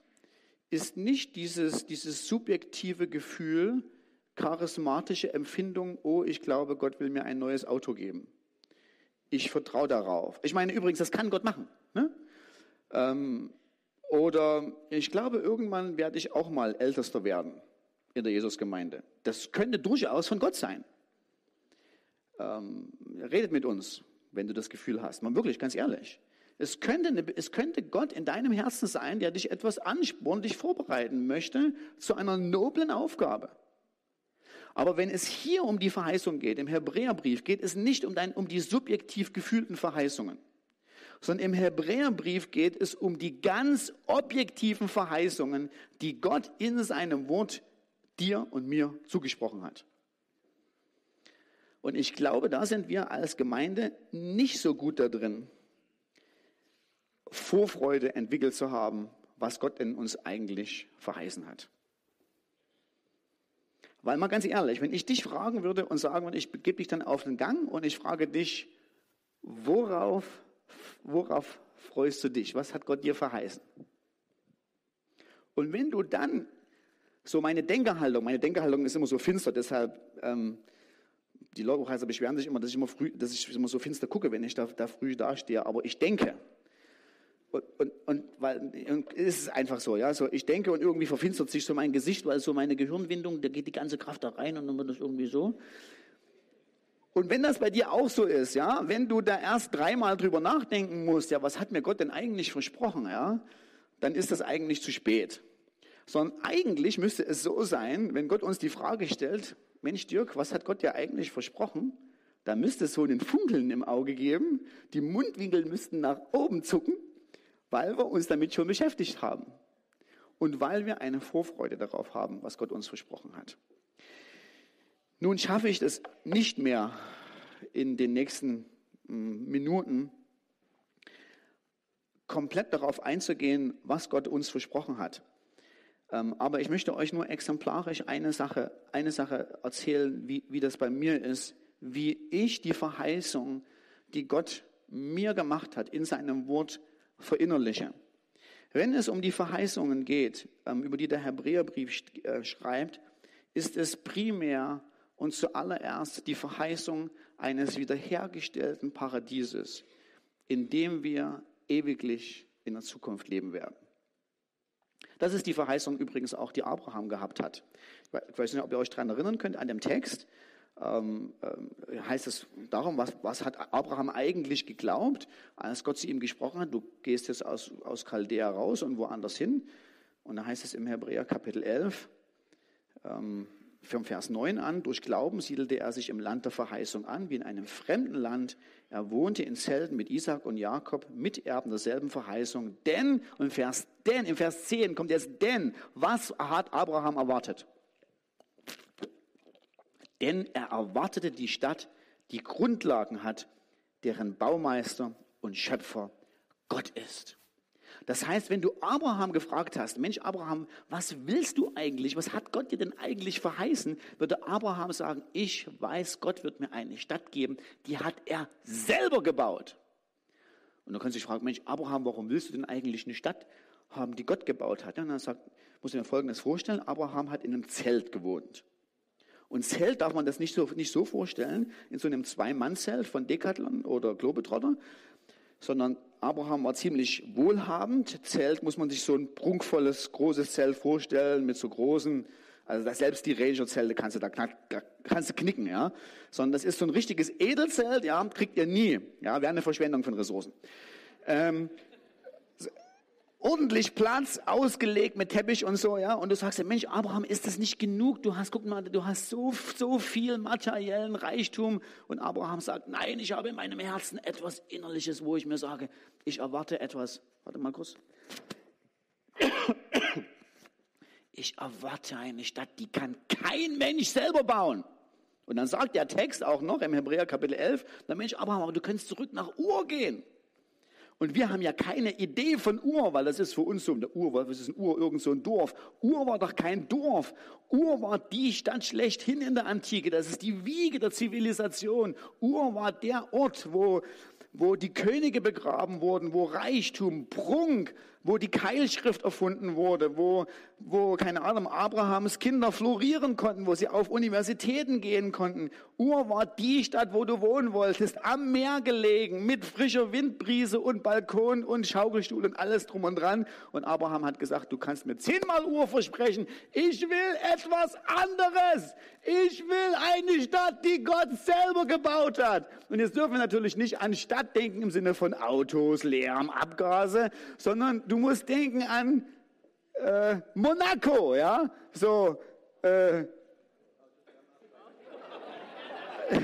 ist nicht dieses, dieses subjektive Gefühl, charismatische Empfindung, oh, ich glaube, Gott will mir ein neues Auto geben. Ich vertraue darauf. Ich meine übrigens, das kann Gott machen. Ne? Ähm, oder ich glaube, irgendwann werde ich auch mal Ältester werden in der Jesusgemeinde. Das könnte durchaus von Gott sein. Ähm, redet mit uns, wenn du das Gefühl hast. Man wirklich, ganz ehrlich. Es könnte, eine, es könnte Gott in deinem Herzen sein, der dich etwas anspornt, dich vorbereiten möchte zu einer noblen Aufgabe. Aber wenn es hier um die Verheißung geht, im Hebräerbrief, geht es nicht um, dein, um die subjektiv gefühlten Verheißungen sondern im Hebräerbrief geht es um die ganz objektiven Verheißungen, die Gott in seinem Wort dir und mir zugesprochen hat. Und ich glaube, da sind wir als Gemeinde nicht so gut da drin, Vorfreude entwickelt zu haben, was Gott in uns eigentlich verheißen hat. Weil mal ganz ehrlich, wenn ich dich fragen würde und sagen würde, ich gebe dich dann auf den Gang und ich frage dich, worauf worauf freust du dich? Was hat Gott dir verheißen? Und wenn du dann so meine Denkerhaltung, meine Denkerhaltung ist immer so finster, deshalb ähm, die Lobheiser beschweren sich immer, dass ich immer früh, dass ich immer so finster gucke, wenn ich da, da früh dastehe. Aber ich denke. Und, und, und weil und es einfach so, ja. So ich denke und irgendwie verfinstert sich so mein Gesicht, weil so meine Gehirnwindung, da geht die ganze Kraft da rein und dann wird das irgendwie so. Und wenn das bei dir auch so ist, ja, wenn du da erst dreimal drüber nachdenken musst, ja, was hat mir Gott denn eigentlich versprochen, ja, dann ist das eigentlich zu spät. Sondern eigentlich müsste es so sein, wenn Gott uns die Frage stellt, Mensch Dirk, was hat Gott dir eigentlich versprochen? Da müsste es so einen Funkeln im Auge geben, die Mundwinkel müssten nach oben zucken, weil wir uns damit schon beschäftigt haben. Und weil wir eine Vorfreude darauf haben, was Gott uns versprochen hat. Nun schaffe ich es nicht mehr in den nächsten mm, Minuten komplett darauf einzugehen, was Gott uns versprochen hat. Ähm, aber ich möchte euch nur exemplarisch eine Sache, eine Sache erzählen, wie, wie das bei mir ist, wie ich die Verheißung, die Gott mir gemacht hat, in seinem Wort verinnerliche. Wenn es um die Verheißungen geht, ähm, über die der Hebräerbrief äh, schreibt, ist es primär und zuallererst die Verheißung eines wiederhergestellten Paradieses, in dem wir ewiglich in der Zukunft leben werden. Das ist die Verheißung übrigens auch, die Abraham gehabt hat. Ich weiß nicht, ob ihr euch daran erinnern könnt, an dem Text ähm, äh, heißt es darum, was, was hat Abraham eigentlich geglaubt, als Gott zu ihm gesprochen hat, du gehst jetzt aus, aus Chaldea raus und woanders hin. Und da heißt es im Hebräer Kapitel 11, ähm, vom Vers 9 an, durch Glauben siedelte er sich im Land der Verheißung an, wie in einem fremden Land. Er wohnte in Zelten mit Isaac und Jakob, Miterben derselben Verheißung. Denn, und Vers, denn, im Vers 10 kommt jetzt, denn, was hat Abraham erwartet? Denn er erwartete die Stadt, die Grundlagen hat, deren Baumeister und Schöpfer Gott ist. Das heißt, wenn du Abraham gefragt hast, Mensch Abraham, was willst du eigentlich? Was hat Gott dir denn eigentlich verheißen? Würde Abraham sagen, ich weiß, Gott wird mir eine Stadt geben, die hat er selber gebaut. Und du kannst dich fragen, Mensch Abraham, warum willst du denn eigentlich eine Stadt haben, die Gott gebaut hat? Und dann sagt, muss ich mir Folgendes vorstellen, Abraham hat in einem Zelt gewohnt. Und Zelt darf man das nicht so, nicht so vorstellen, in so einem Zwei-Mann-Zelt von Decathlon oder Globetrotter, sondern Abraham war ziemlich wohlhabend. Zelt muss man sich so ein prunkvolles, großes Zelt vorstellen mit so großen, also selbst die Ranger-Zelte kannst du da kannst du knicken, ja. Sondern das ist so ein richtiges Edelzelt, ja, kriegt ihr nie, ja, wäre eine Verschwendung von Ressourcen. Ähm, ordentlich Platz ausgelegt mit Teppich und so, ja. Und du sagst, Mensch, Abraham, ist das nicht genug? Du hast, guck mal, du hast so, so viel materiellen Reichtum. Und Abraham sagt, nein, ich habe in meinem Herzen etwas Innerliches, wo ich mir sage, ich erwarte etwas. Warte mal kurz. Ich erwarte eine Stadt, die kann kein Mensch selber bauen. Und dann sagt der Text auch noch im Hebräer Kapitel 11, der Mensch, Abraham, aber du kannst zurück nach Ur gehen. Und wir haben ja keine Idee von Ur, weil das ist für uns so, der Ur, was ist ein Ur, irgend so ein Dorf. Ur war doch kein Dorf. Ur war die Stadt schlechthin in der Antike. Das ist die Wiege der Zivilisation. Ur war der Ort, wo wo die Könige begraben wurden, wo Reichtum, Prunk, wo die Keilschrift erfunden wurde, wo, wo, keine Ahnung, Abrahams Kinder florieren konnten, wo sie auf Universitäten gehen konnten. Ur war die Stadt, wo du wohnen wolltest, am Meer gelegen, mit frischer Windbrise und Balkon und Schaukelstuhl und alles drum und dran. Und Abraham hat gesagt, du kannst mir zehnmal Ur versprechen, ich will etwas anderes. Ich will eine Stadt, die Gott selber gebaut hat. Und jetzt dürfen wir natürlich nicht an Stadt denken im Sinne von Autos, Lärm, Abgase, sondern du musst denken an äh, Monaco, ja, so. Äh,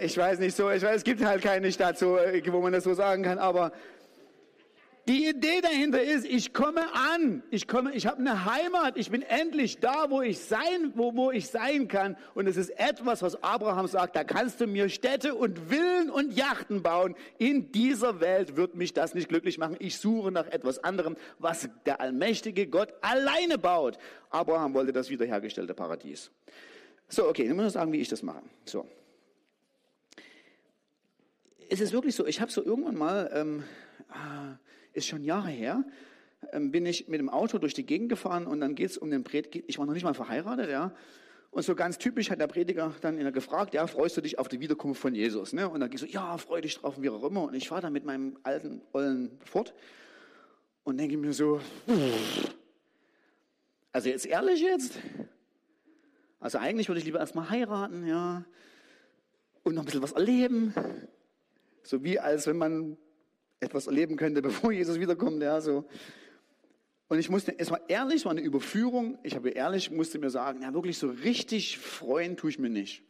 ich weiß nicht so, ich weiß, es gibt halt keine Stadt, so, äh, wo man das so sagen kann, aber die Idee dahinter ist, ich komme an, ich komme, ich habe eine Heimat, ich bin endlich da, wo ich sein, wo, wo ich sein kann. Und es ist etwas, was Abraham sagt, da kannst du mir Städte und Villen und Yachten bauen. In dieser Welt wird mich das nicht glücklich machen. Ich suche nach etwas anderem, was der allmächtige Gott alleine baut. Abraham wollte das wiederhergestellte Paradies. So, okay, dann muss ich sagen, wie ich das mache. So. Es ist wirklich so, ich habe so irgendwann mal, ähm, ah, ist schon Jahre her, ähm, bin ich mit dem Auto durch die Gegend gefahren und dann geht es um den Prediger, ich war noch nicht mal verheiratet, ja. Und so ganz typisch hat der Prediger dann gefragt, ja, freust du dich auf die Wiederkunft von Jesus? Ne? Und dann geht so, ja, freu dich drauf und wie auch immer. Und ich fahre dann mit meinem alten Ollen fort und denke mir so, also jetzt ehrlich jetzt? Also eigentlich würde ich lieber erstmal heiraten, ja, und noch ein bisschen was erleben. So wie als wenn man etwas erleben könnte, bevor Jesus wiederkommt. Ja, so. Und ich musste, es war ehrlich, es war eine Überführung. Ich habe ehrlich, musste mir sagen, ja, wirklich so richtig freuen tue ich mir nicht.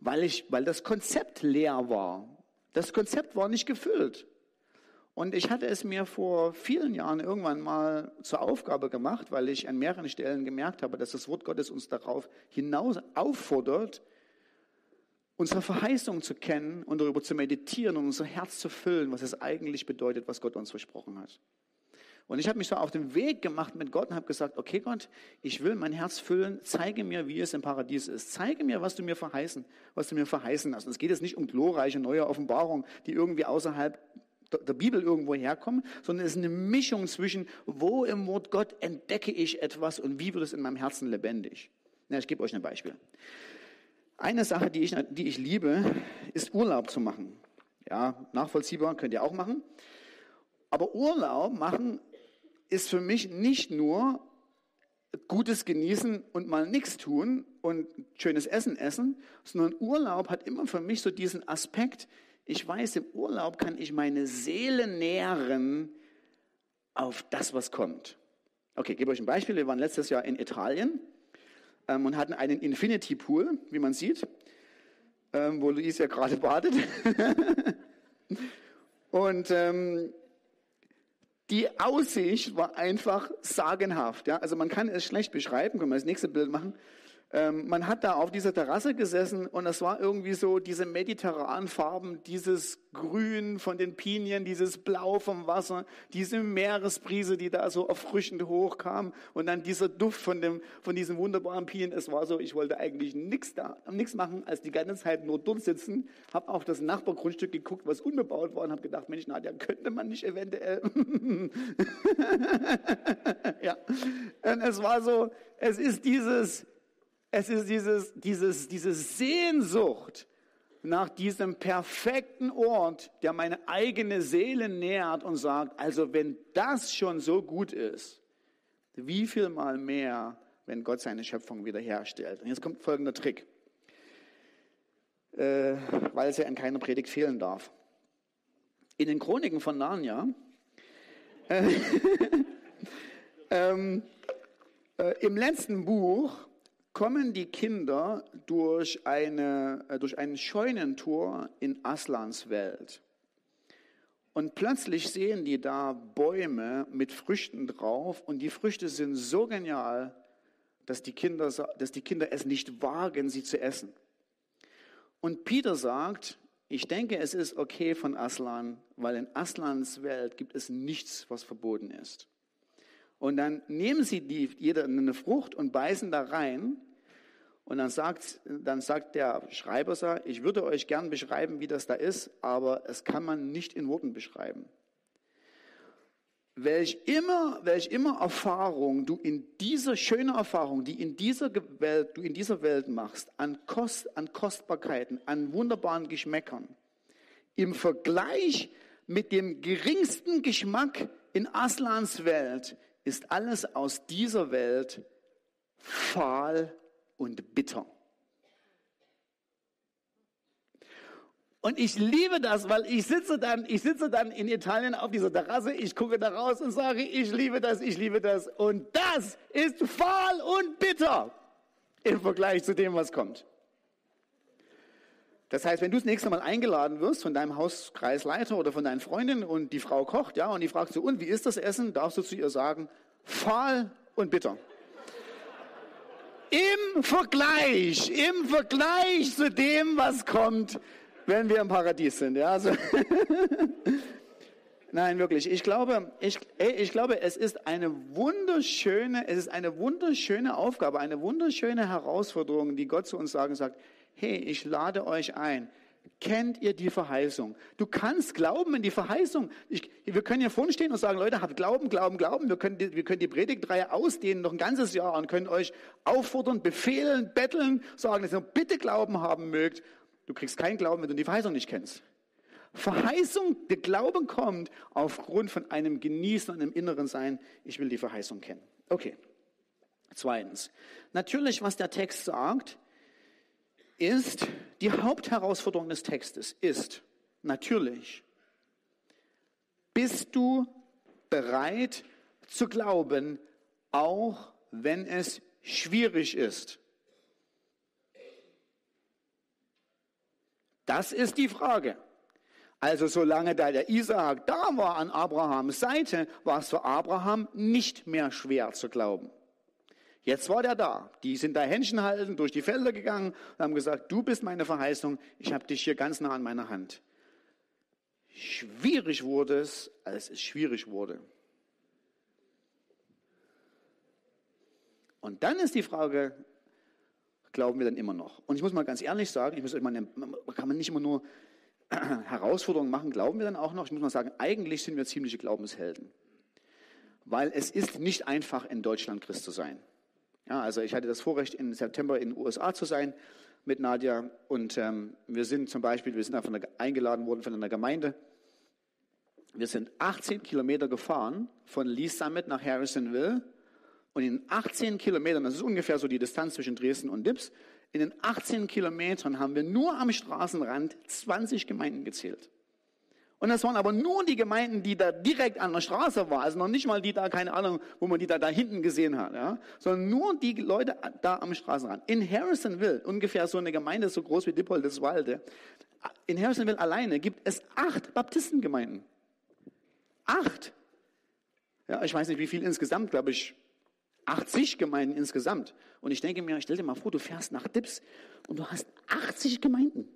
Weil ich, weil das Konzept leer war. Das Konzept war nicht gefüllt. Und ich hatte es mir vor vielen Jahren irgendwann mal zur Aufgabe gemacht, weil ich an mehreren Stellen gemerkt habe, dass das Wort Gottes uns darauf hinaus auffordert, unsere Verheißung zu kennen und darüber zu meditieren und unser Herz zu füllen, was es eigentlich bedeutet, was Gott uns versprochen hat. Und ich habe mich so auf den Weg gemacht mit Gott und habe gesagt, okay Gott, ich will mein Herz füllen, zeige mir, wie es im Paradies ist. Zeige mir, was du mir verheißen, was du mir verheißen hast. Und es geht jetzt nicht um glorreiche neue Offenbarungen, die irgendwie außerhalb der Bibel irgendwo herkommen, sondern es ist eine Mischung zwischen, wo im Wort Gott entdecke ich etwas und wie wird es in meinem Herzen lebendig. Na, ich gebe euch ein Beispiel. Eine Sache, die ich, die ich liebe, ist Urlaub zu machen. Ja, nachvollziehbar, könnt ihr auch machen. Aber Urlaub machen ist für mich nicht nur Gutes genießen und mal nichts tun und schönes Essen essen, sondern Urlaub hat immer für mich so diesen Aspekt, ich weiß, im Urlaub kann ich meine Seele nähren auf das, was kommt. Okay, ich gebe euch ein Beispiel. Wir waren letztes Jahr in Italien ähm, und hatten einen Infinity Pool, wie man sieht, ähm, wo Luis ja gerade badet. und ähm, die Aussicht war einfach sagenhaft. Ja? Also man kann es schlecht beschreiben. Können wir das nächste Bild machen? Ähm, man hat da auf dieser Terrasse gesessen und es war irgendwie so diese mediterranen Farben, dieses Grün von den Pinien, dieses Blau vom Wasser, diese Meeresbrise, die da so erfrischend hochkam und dann dieser Duft von dem, von diesen wunderbaren Pinien. Es war so, ich wollte eigentlich nichts da, nichts machen, als die ganze Zeit nur dort sitzen, habe auch das Nachbargrundstück geguckt, was unbebaut war und habe gedacht, Mensch, Nadja, könnte man nicht eventuell, ja. Und es war so, es ist dieses, es ist dieses, dieses, diese Sehnsucht nach diesem perfekten Ort, der meine eigene Seele nährt und sagt, also wenn das schon so gut ist, wie viel mal mehr, wenn Gott seine Schöpfung wiederherstellt. Und jetzt kommt folgender Trick, äh, weil es ja in keiner Predigt fehlen darf. In den Chroniken von Narnia äh, ähm, äh, im letzten Buch kommen die Kinder durch, eine, äh, durch ein Scheunentor in Aslans Welt. Und plötzlich sehen die da Bäume mit Früchten drauf und die Früchte sind so genial, dass die Kinder, dass die Kinder es nicht wagen, sie zu essen. Und Peter sagt, ich denke, es ist okay von Aslan, weil in Aslans Welt gibt es nichts, was verboten ist. Und dann nehmen sie die, jeder eine Frucht und beißen da rein. Und dann sagt, dann sagt der Schreiber, ich würde euch gern beschreiben, wie das da ist, aber es kann man nicht in Worten beschreiben. Welch immer, welch immer Erfahrung du in dieser schönen Erfahrung, die in dieser Welt, du in dieser Welt machst, an Kost, an Kostbarkeiten, an wunderbaren Geschmäckern, im Vergleich mit dem geringsten Geschmack in Aslans Welt ist alles aus dieser Welt fahl und bitter. Und ich liebe das, weil ich sitze dann, ich sitze dann in Italien auf dieser Terrasse, ich gucke da raus und sage, ich liebe das, ich liebe das. Und das ist fahl und bitter im Vergleich zu dem, was kommt. Das heißt, wenn du das nächste Mal eingeladen wirst von deinem Hauskreisleiter oder von deinen Freundinnen und die Frau kocht, ja, und die fragt so, und wie ist das Essen? Darfst du zu ihr sagen, fahl und bitter. Im Vergleich, im Vergleich zu dem, was kommt, wenn wir im Paradies sind, ja. Also Nein, wirklich. Ich glaube, ich, ich glaube, es ist eine wunderschöne, es ist eine wunderschöne Aufgabe, eine wunderschöne Herausforderung, die Gott zu uns sagen sagt, hey, ich lade euch ein. Kennt ihr die Verheißung? Du kannst glauben in die Verheißung. Ich, wir können hier vorne stehen und sagen, Leute, habt Glauben, Glauben, Glauben. Wir können, die, wir können die Predigtreihe ausdehnen noch ein ganzes Jahr und können euch auffordern, befehlen, betteln, sagen, dass ihr bitte Glauben haben mögt. Du kriegst keinen Glauben, wenn du die Verheißung nicht kennst. Verheißung, der Glauben kommt aufgrund von einem Genießen und einem inneren Sein. Ich will die Verheißung kennen. Okay. Zweitens. Natürlich, was der Text sagt, ist, die Hauptherausforderung des Textes ist natürlich, bist du bereit zu glauben, auch wenn es schwierig ist? Das ist die Frage. Also solange da der Isaak da war an Abrahams Seite, war es für Abraham nicht mehr schwer zu glauben. Jetzt war der da. Die sind da Händchen halten, durch die Felder gegangen und haben gesagt, du bist meine Verheißung, ich habe dich hier ganz nah an meiner Hand. Schwierig wurde es, als es schwierig wurde. Und dann ist die Frage, glauben wir dann immer noch? Und ich muss mal ganz ehrlich sagen, ich muss immer, kann man nicht immer nur Herausforderungen machen, glauben wir dann auch noch? Ich muss mal sagen, eigentlich sind wir ziemliche Glaubenshelden. Weil es ist nicht einfach, in Deutschland Christ zu sein. Ja, also ich hatte das Vorrecht, im September in den USA zu sein mit Nadja. Und ähm, wir sind zum Beispiel, wir sind davon eingeladen worden von einer Gemeinde. Wir sind 18 Kilometer gefahren von Lee Summit nach Harrisonville. Und in 18 Kilometern, das ist ungefähr so die Distanz zwischen Dresden und Dips, in den 18 Kilometern haben wir nur am Straßenrand 20 Gemeinden gezählt. Und das waren aber nur die Gemeinden, die da direkt an der Straße waren, also noch nicht mal die da, keine Ahnung, wo man die da, da hinten gesehen hat, ja, sondern nur die Leute da am Straßenrand. In Harrisonville, ungefähr so eine Gemeinde so groß wie Dippoldeswalde, in Harrisonville alleine gibt es acht Baptistengemeinden. Acht. Ja, ich weiß nicht, wie viel insgesamt, glaube ich, 80 Gemeinden insgesamt. Und ich denke mir, stell dir mal vor, du fährst nach Dips und du hast 80 Gemeinden.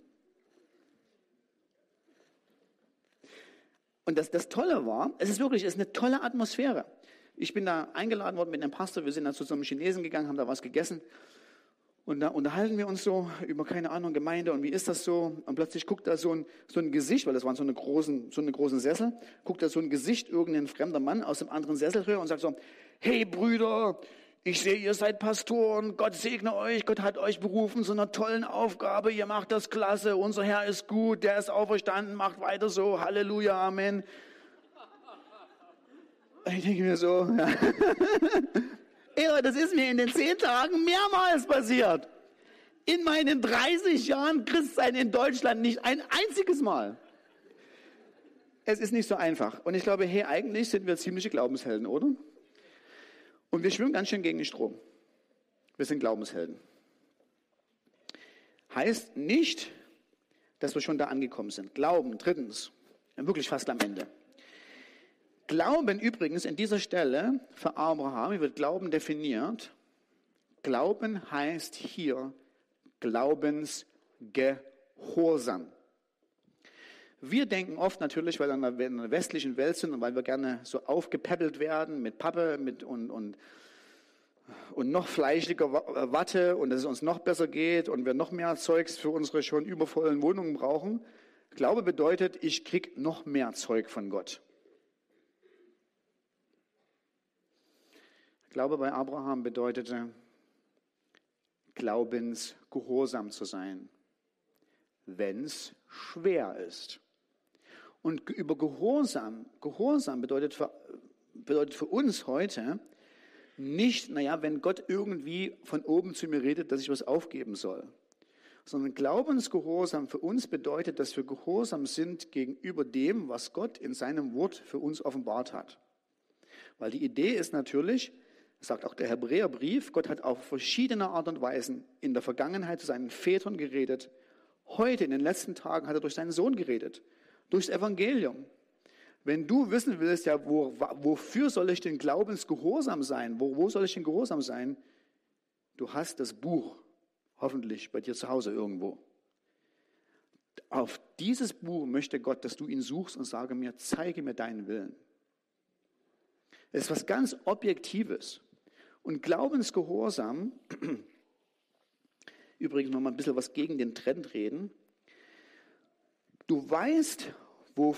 Und das, das Tolle war, es ist wirklich, es ist eine tolle Atmosphäre. Ich bin da eingeladen worden mit einem Pastor, wir sind da zu so einem Chinesen gegangen, haben da was gegessen. Und da unterhalten wir uns so über, keine Ahnung, Gemeinde und wie ist das so? Und plötzlich guckt da so ein, so ein Gesicht, weil das waren so eine großen, so eine großen Sessel, guckt da so ein Gesicht, irgendein fremder Mann aus dem anderen Sessel rüber und sagt so, hey Brüder, ich sehe, ihr seid Pastoren, Gott segne euch, Gott hat euch berufen zu einer tollen Aufgabe, ihr macht das klasse, unser Herr ist gut, der ist auferstanden, macht weiter so, Halleluja, Amen. Ich denke mir so, ja. Ey, das ist mir in den zehn Tagen mehrmals passiert. In meinen 30 Jahren Christsein in Deutschland nicht ein einziges Mal. Es ist nicht so einfach. Und ich glaube, hey, eigentlich sind wir ziemliche Glaubenshelden, oder? Und wir schwimmen ganz schön gegen den Strom. Wir sind Glaubenshelden. Heißt nicht, dass wir schon da angekommen sind. Glauben, drittens, wirklich fast am Ende. Glauben übrigens in dieser Stelle für Abraham, wird Glauben definiert? Glauben heißt hier Glaubensgehorsam. Wir denken oft natürlich, weil wir in der westlichen Welt sind und weil wir gerne so aufgepäppelt werden mit Pappe mit und, und, und noch fleischlicher Watte und dass es uns noch besser geht und wir noch mehr Zeugs für unsere schon übervollen Wohnungen brauchen. Glaube bedeutet, ich krieg noch mehr Zeug von Gott. Glaube bei Abraham bedeutete, glaubensgehorsam zu sein, wenn es schwer ist. Und über Gehorsam, Gehorsam bedeutet für, bedeutet für uns heute nicht, naja, wenn Gott irgendwie von oben zu mir redet, dass ich was aufgeben soll. Sondern Glaubensgehorsam für uns bedeutet, dass wir gehorsam sind gegenüber dem, was Gott in seinem Wort für uns offenbart hat. Weil die Idee ist natürlich, sagt auch der Hebräerbrief, Gott hat auf verschiedene Art und Weisen in der Vergangenheit zu seinen Vätern geredet. Heute, in den letzten Tagen, hat er durch seinen Sohn geredet. Durchs Evangelium. Wenn du wissen willst, ja, wo, wofür soll ich denn Glaubensgehorsam sein? Wo, wo soll ich denn gehorsam sein? Du hast das Buch hoffentlich bei dir zu Hause irgendwo. Auf dieses Buch möchte Gott, dass du ihn suchst und sage mir, zeige mir deinen Willen. Es ist was ganz Objektives. Und Glaubensgehorsam, übrigens noch mal ein bisschen was gegen den Trend reden, du weißt, wo,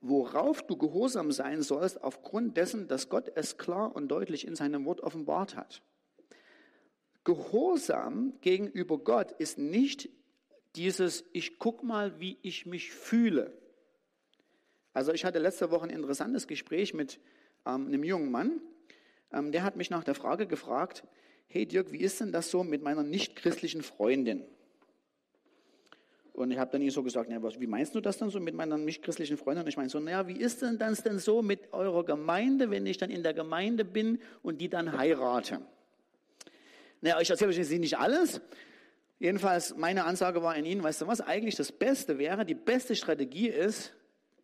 worauf du gehorsam sein sollst, aufgrund dessen, dass Gott es klar und deutlich in seinem Wort offenbart hat. Gehorsam gegenüber Gott ist nicht dieses, ich guck mal, wie ich mich fühle. Also ich hatte letzte Woche ein interessantes Gespräch mit ähm, einem jungen Mann, ähm, der hat mich nach der Frage gefragt, hey Dirk, wie ist denn das so mit meiner nichtchristlichen Freundin? Und ich habe dann ihm so gesagt, na, was, wie meinst du das dann so mit meiner nichtchristlichen Freundin? Und ich meine so, naja, wie ist denn das denn so mit eurer Gemeinde, wenn ich dann in der Gemeinde bin und die dann heirate? Naja, ich erzähle euch nicht alles. Jedenfalls, meine Ansage war in Ihnen, weißt du was, eigentlich das Beste wäre, die beste Strategie ist,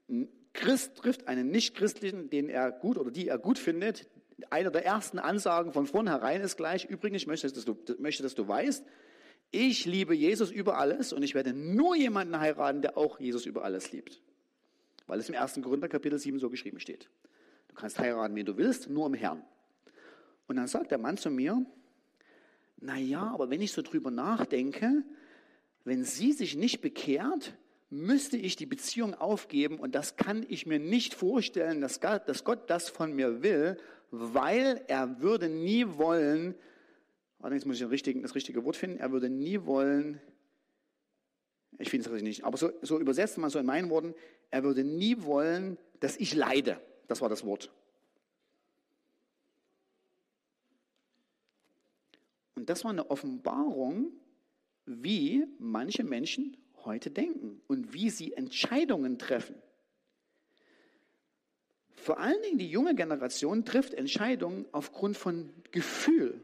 ein Christ trifft einen Nichtchristlichen, den er gut oder die er gut findet, einer der ersten Ansagen von vornherein ist gleich, übrigens, ich möchte, dass du, möchte, dass du weißt, ich liebe Jesus über alles und ich werde nur jemanden heiraten, der auch Jesus über alles liebt. Weil es im 1. Korinther Kapitel 7 so geschrieben steht. Du kannst heiraten, wen du willst, nur im Herrn. Und dann sagt der Mann zu mir, naja, aber wenn ich so drüber nachdenke, wenn sie sich nicht bekehrt, müsste ich die Beziehung aufgeben und das kann ich mir nicht vorstellen, dass Gott das von mir will, weil er würde nie wollen, allerdings muss ich das richtige, Wort finden, er würde nie wollen, ich finde es richtig nicht, aber so, so übersetzt mal so in meinen Worten, er würde nie wollen, dass ich leide. Das war das Wort. Und das war eine Offenbarung, wie manche Menschen heute denken und wie sie Entscheidungen treffen. Vor allen Dingen die junge Generation trifft Entscheidungen aufgrund von Gefühl.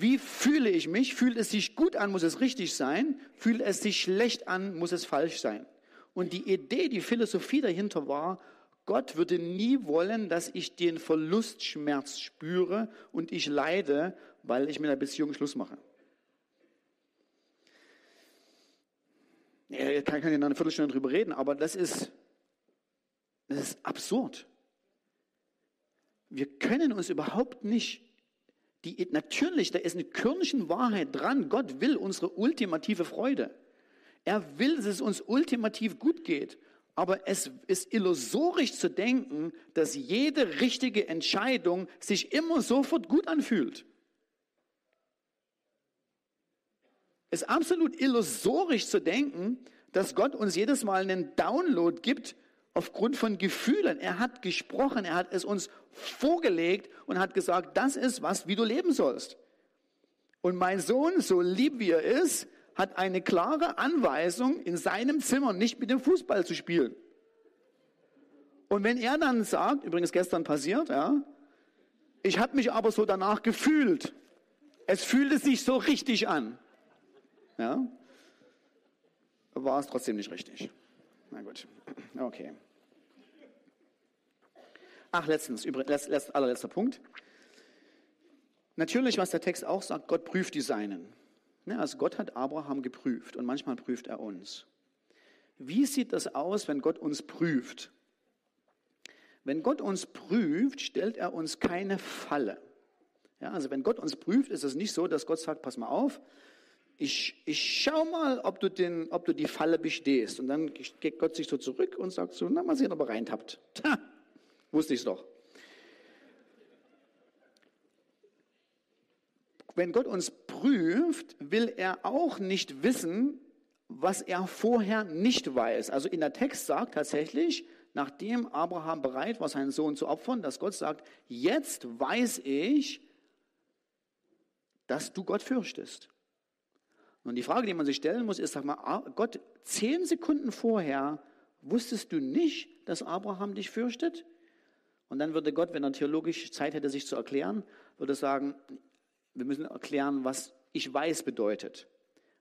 Wie fühle ich mich? Fühlt es sich gut an, muss es richtig sein. Fühlt es sich schlecht an, muss es falsch sein. Und die Idee, die Philosophie dahinter war, Gott würde nie wollen, dass ich den Verlustschmerz spüre und ich leide, weil ich mit der Beziehung Schluss mache. Ich kann ja noch eine Viertelstunde drüber reden, aber das ist, das ist absurd. Wir können uns überhaupt nicht die, natürlich, da ist eine Körnchen Wahrheit dran. Gott will unsere ultimative Freude. Er will, dass es uns ultimativ gut geht. Aber es ist illusorisch zu denken, dass jede richtige Entscheidung sich immer sofort gut anfühlt. Es ist absolut illusorisch zu denken, dass Gott uns jedes Mal einen Download gibt aufgrund von Gefühlen. Er hat gesprochen, er hat es uns vorgelegt und hat gesagt, das ist was, wie du leben sollst. Und mein Sohn, so lieb wie er ist, hat eine klare Anweisung, in seinem Zimmer nicht mit dem Fußball zu spielen. Und wenn er dann sagt, übrigens gestern passiert, ja, ich habe mich aber so danach gefühlt. Es fühlte sich so richtig an. Ja, war es trotzdem nicht richtig. Na gut, okay. Ach, letztens, allerletzter Punkt. Natürlich, was der Text auch sagt, Gott prüft die Seinen. Ne, also Gott hat Abraham geprüft und manchmal prüft er uns. Wie sieht das aus, wenn Gott uns prüft? Wenn Gott uns prüft, stellt er uns keine Falle. Ja, also wenn Gott uns prüft, ist es nicht so, dass Gott sagt, pass mal auf, ich, ich schau mal, ob du, den, ob du die Falle bestehst. Und dann geht Gott sich so zurück und sagt so, na mal sehen, ob ihr rein habt. Tja, wusste ich's doch. wenn Gott uns prüft, will er auch nicht wissen, was er vorher nicht weiß. Also in der Text sagt tatsächlich, nachdem Abraham bereit war, seinen Sohn zu opfern, dass Gott sagt, jetzt weiß ich, dass du Gott fürchtest. Und die Frage, die man sich stellen muss, ist, sag mal, ah, Gott, zehn Sekunden vorher wusstest du nicht, dass Abraham dich fürchtet? Und dann würde Gott, wenn er theologisch Zeit hätte, sich zu erklären, würde sagen, wir müssen erklären, was ich weiß bedeutet.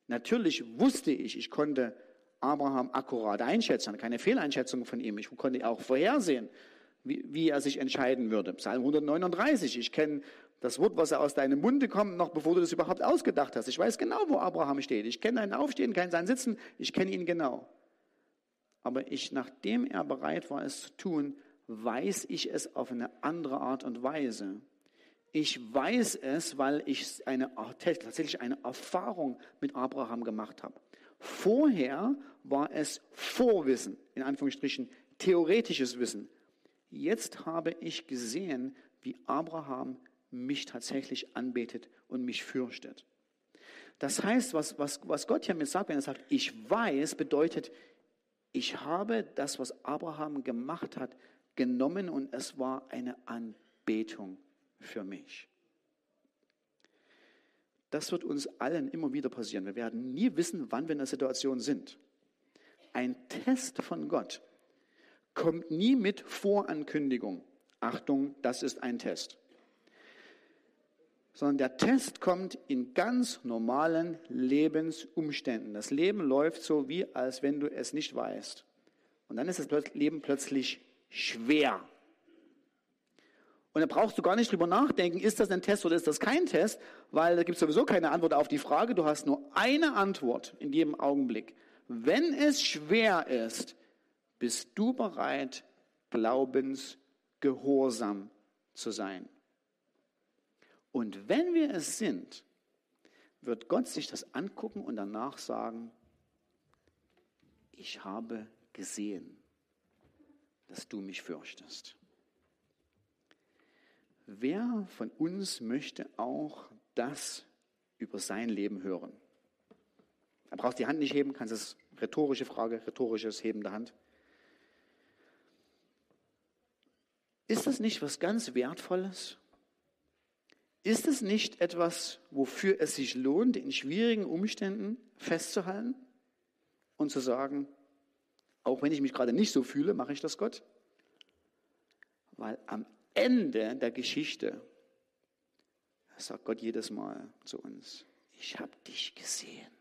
Natürlich wusste ich, ich konnte Abraham akkurat einschätzen, keine Fehleinschätzung von ihm. Ich konnte auch vorhersehen, wie, wie er sich entscheiden würde. Psalm 139, ich kenne das Wort, was aus deinem Munde kommt, noch bevor du das überhaupt ausgedacht hast. Ich weiß genau, wo Abraham steht. Ich kenne sein Aufstehen, kenne sein Sitzen, ich kenne ihn genau. Aber ich, nachdem er bereit war, es zu tun, weiß ich es auf eine andere Art und Weise. Ich weiß es, weil ich eine, tatsächlich eine Erfahrung mit Abraham gemacht habe. Vorher war es Vorwissen, in Anführungsstrichen theoretisches Wissen. Jetzt habe ich gesehen, wie Abraham mich tatsächlich anbetet und mich fürchtet. Das heißt, was, was, was Gott hier mir sagt, wenn er sagt, ich weiß, bedeutet, ich habe das, was Abraham gemacht hat, genommen und es war eine Anbetung für mich. Das wird uns allen immer wieder passieren. Wir werden nie wissen, wann wir in der Situation sind. Ein Test von Gott kommt nie mit Vorankündigung. Achtung, das ist ein Test. Sondern der Test kommt in ganz normalen Lebensumständen. Das Leben läuft so, wie als wenn du es nicht weißt. Und dann ist das Leben plötzlich schwer. Und da brauchst du gar nicht drüber nachdenken, ist das ein Test oder ist das kein Test, weil da gibt es sowieso keine Antwort auf die Frage. Du hast nur eine Antwort in jedem Augenblick. Wenn es schwer ist, bist du bereit, glaubensgehorsam zu sein. Und wenn wir es sind, wird Gott sich das angucken und danach sagen, ich habe gesehen, dass du mich fürchtest. Wer von uns möchte auch das über sein Leben hören? Er braucht die Hand nicht heben, kann es rhetorische Frage, rhetorisches Heben der Hand. Ist das nicht was ganz Wertvolles? Ist es nicht etwas, wofür es sich lohnt, in schwierigen Umständen festzuhalten und zu sagen, auch wenn ich mich gerade nicht so fühle, mache ich das Gott? Weil am Ende der Geschichte sagt Gott jedes Mal zu uns, ich habe dich gesehen.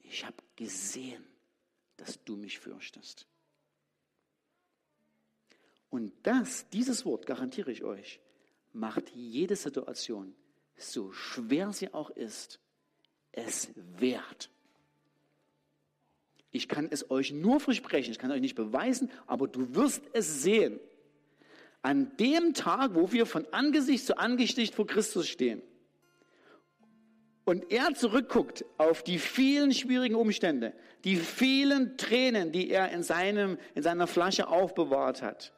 Ich habe gesehen, dass du mich fürchtest. Und das, dieses Wort, garantiere ich euch, macht jede Situation, so schwer sie auch ist, es wert. Ich kann es euch nur versprechen, ich kann euch nicht beweisen, aber du wirst es sehen. An dem Tag, wo wir von Angesicht zu Angesicht vor Christus stehen und er zurückguckt auf die vielen schwierigen Umstände, die vielen Tränen, die er in, seinem, in seiner Flasche aufbewahrt hat,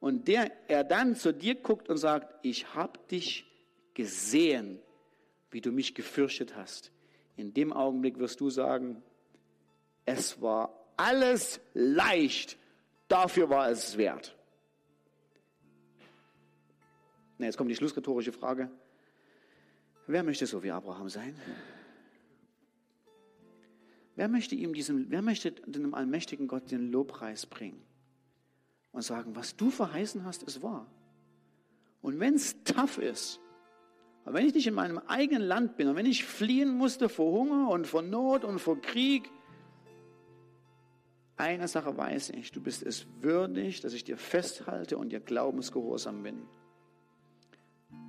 und der, er dann zu dir guckt und sagt, ich habe dich gesehen, wie du mich gefürchtet hast. In dem Augenblick wirst du sagen, es war alles leicht, dafür war es wert. Na, jetzt kommt die schlussrhetorische Frage. Wer möchte so wie Abraham sein? Wer möchte ihm diesen, wer möchte dem allmächtigen Gott den Lobpreis bringen? Und sagen, was du verheißen hast, ist wahr. Und wenn es tough ist, und wenn ich nicht in meinem eigenen Land bin und wenn ich fliehen musste vor Hunger und vor Not und vor Krieg, eine Sache weiß ich, du bist es würdig, dass ich dir festhalte und dir glaubensgehorsam bin.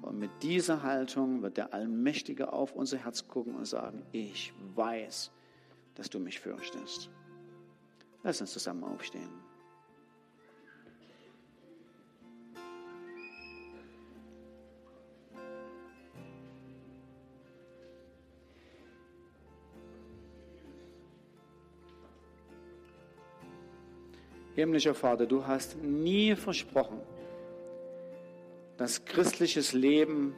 Und mit dieser Haltung wird der Allmächtige auf unser Herz gucken und sagen, ich weiß, dass du mich fürchtest. Lass uns zusammen aufstehen. Himmlischer Vater, du hast nie versprochen, dass christliches Leben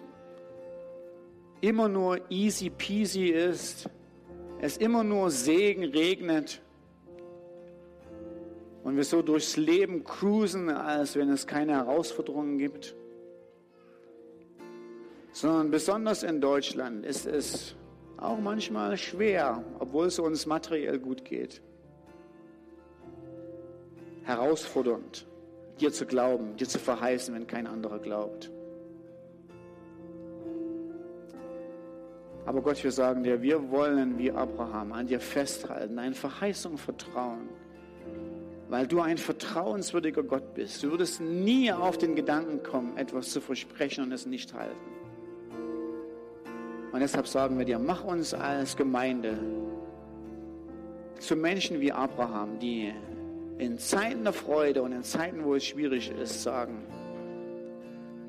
immer nur easy peasy ist, es immer nur Segen regnet und wir so durchs Leben cruisen, als wenn es keine Herausforderungen gibt. Sondern besonders in Deutschland ist es auch manchmal schwer, obwohl es uns materiell gut geht herausfordernd, dir zu glauben, dir zu verheißen, wenn kein anderer glaubt. Aber Gott, wir sagen dir, wir wollen wie Abraham an dir festhalten, eine Verheißung vertrauen, weil du ein vertrauenswürdiger Gott bist. Du würdest nie auf den Gedanken kommen, etwas zu versprechen und es nicht halten. Und deshalb sagen wir dir, mach uns als Gemeinde zu Menschen wie Abraham, die in Zeiten der Freude und in Zeiten, wo es schwierig ist, sagen,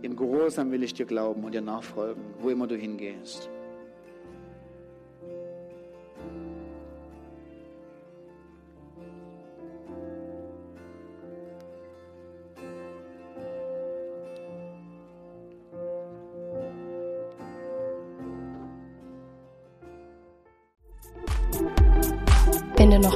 im Gehorsam will ich dir glauben und dir nachfolgen, wo immer du hingehst.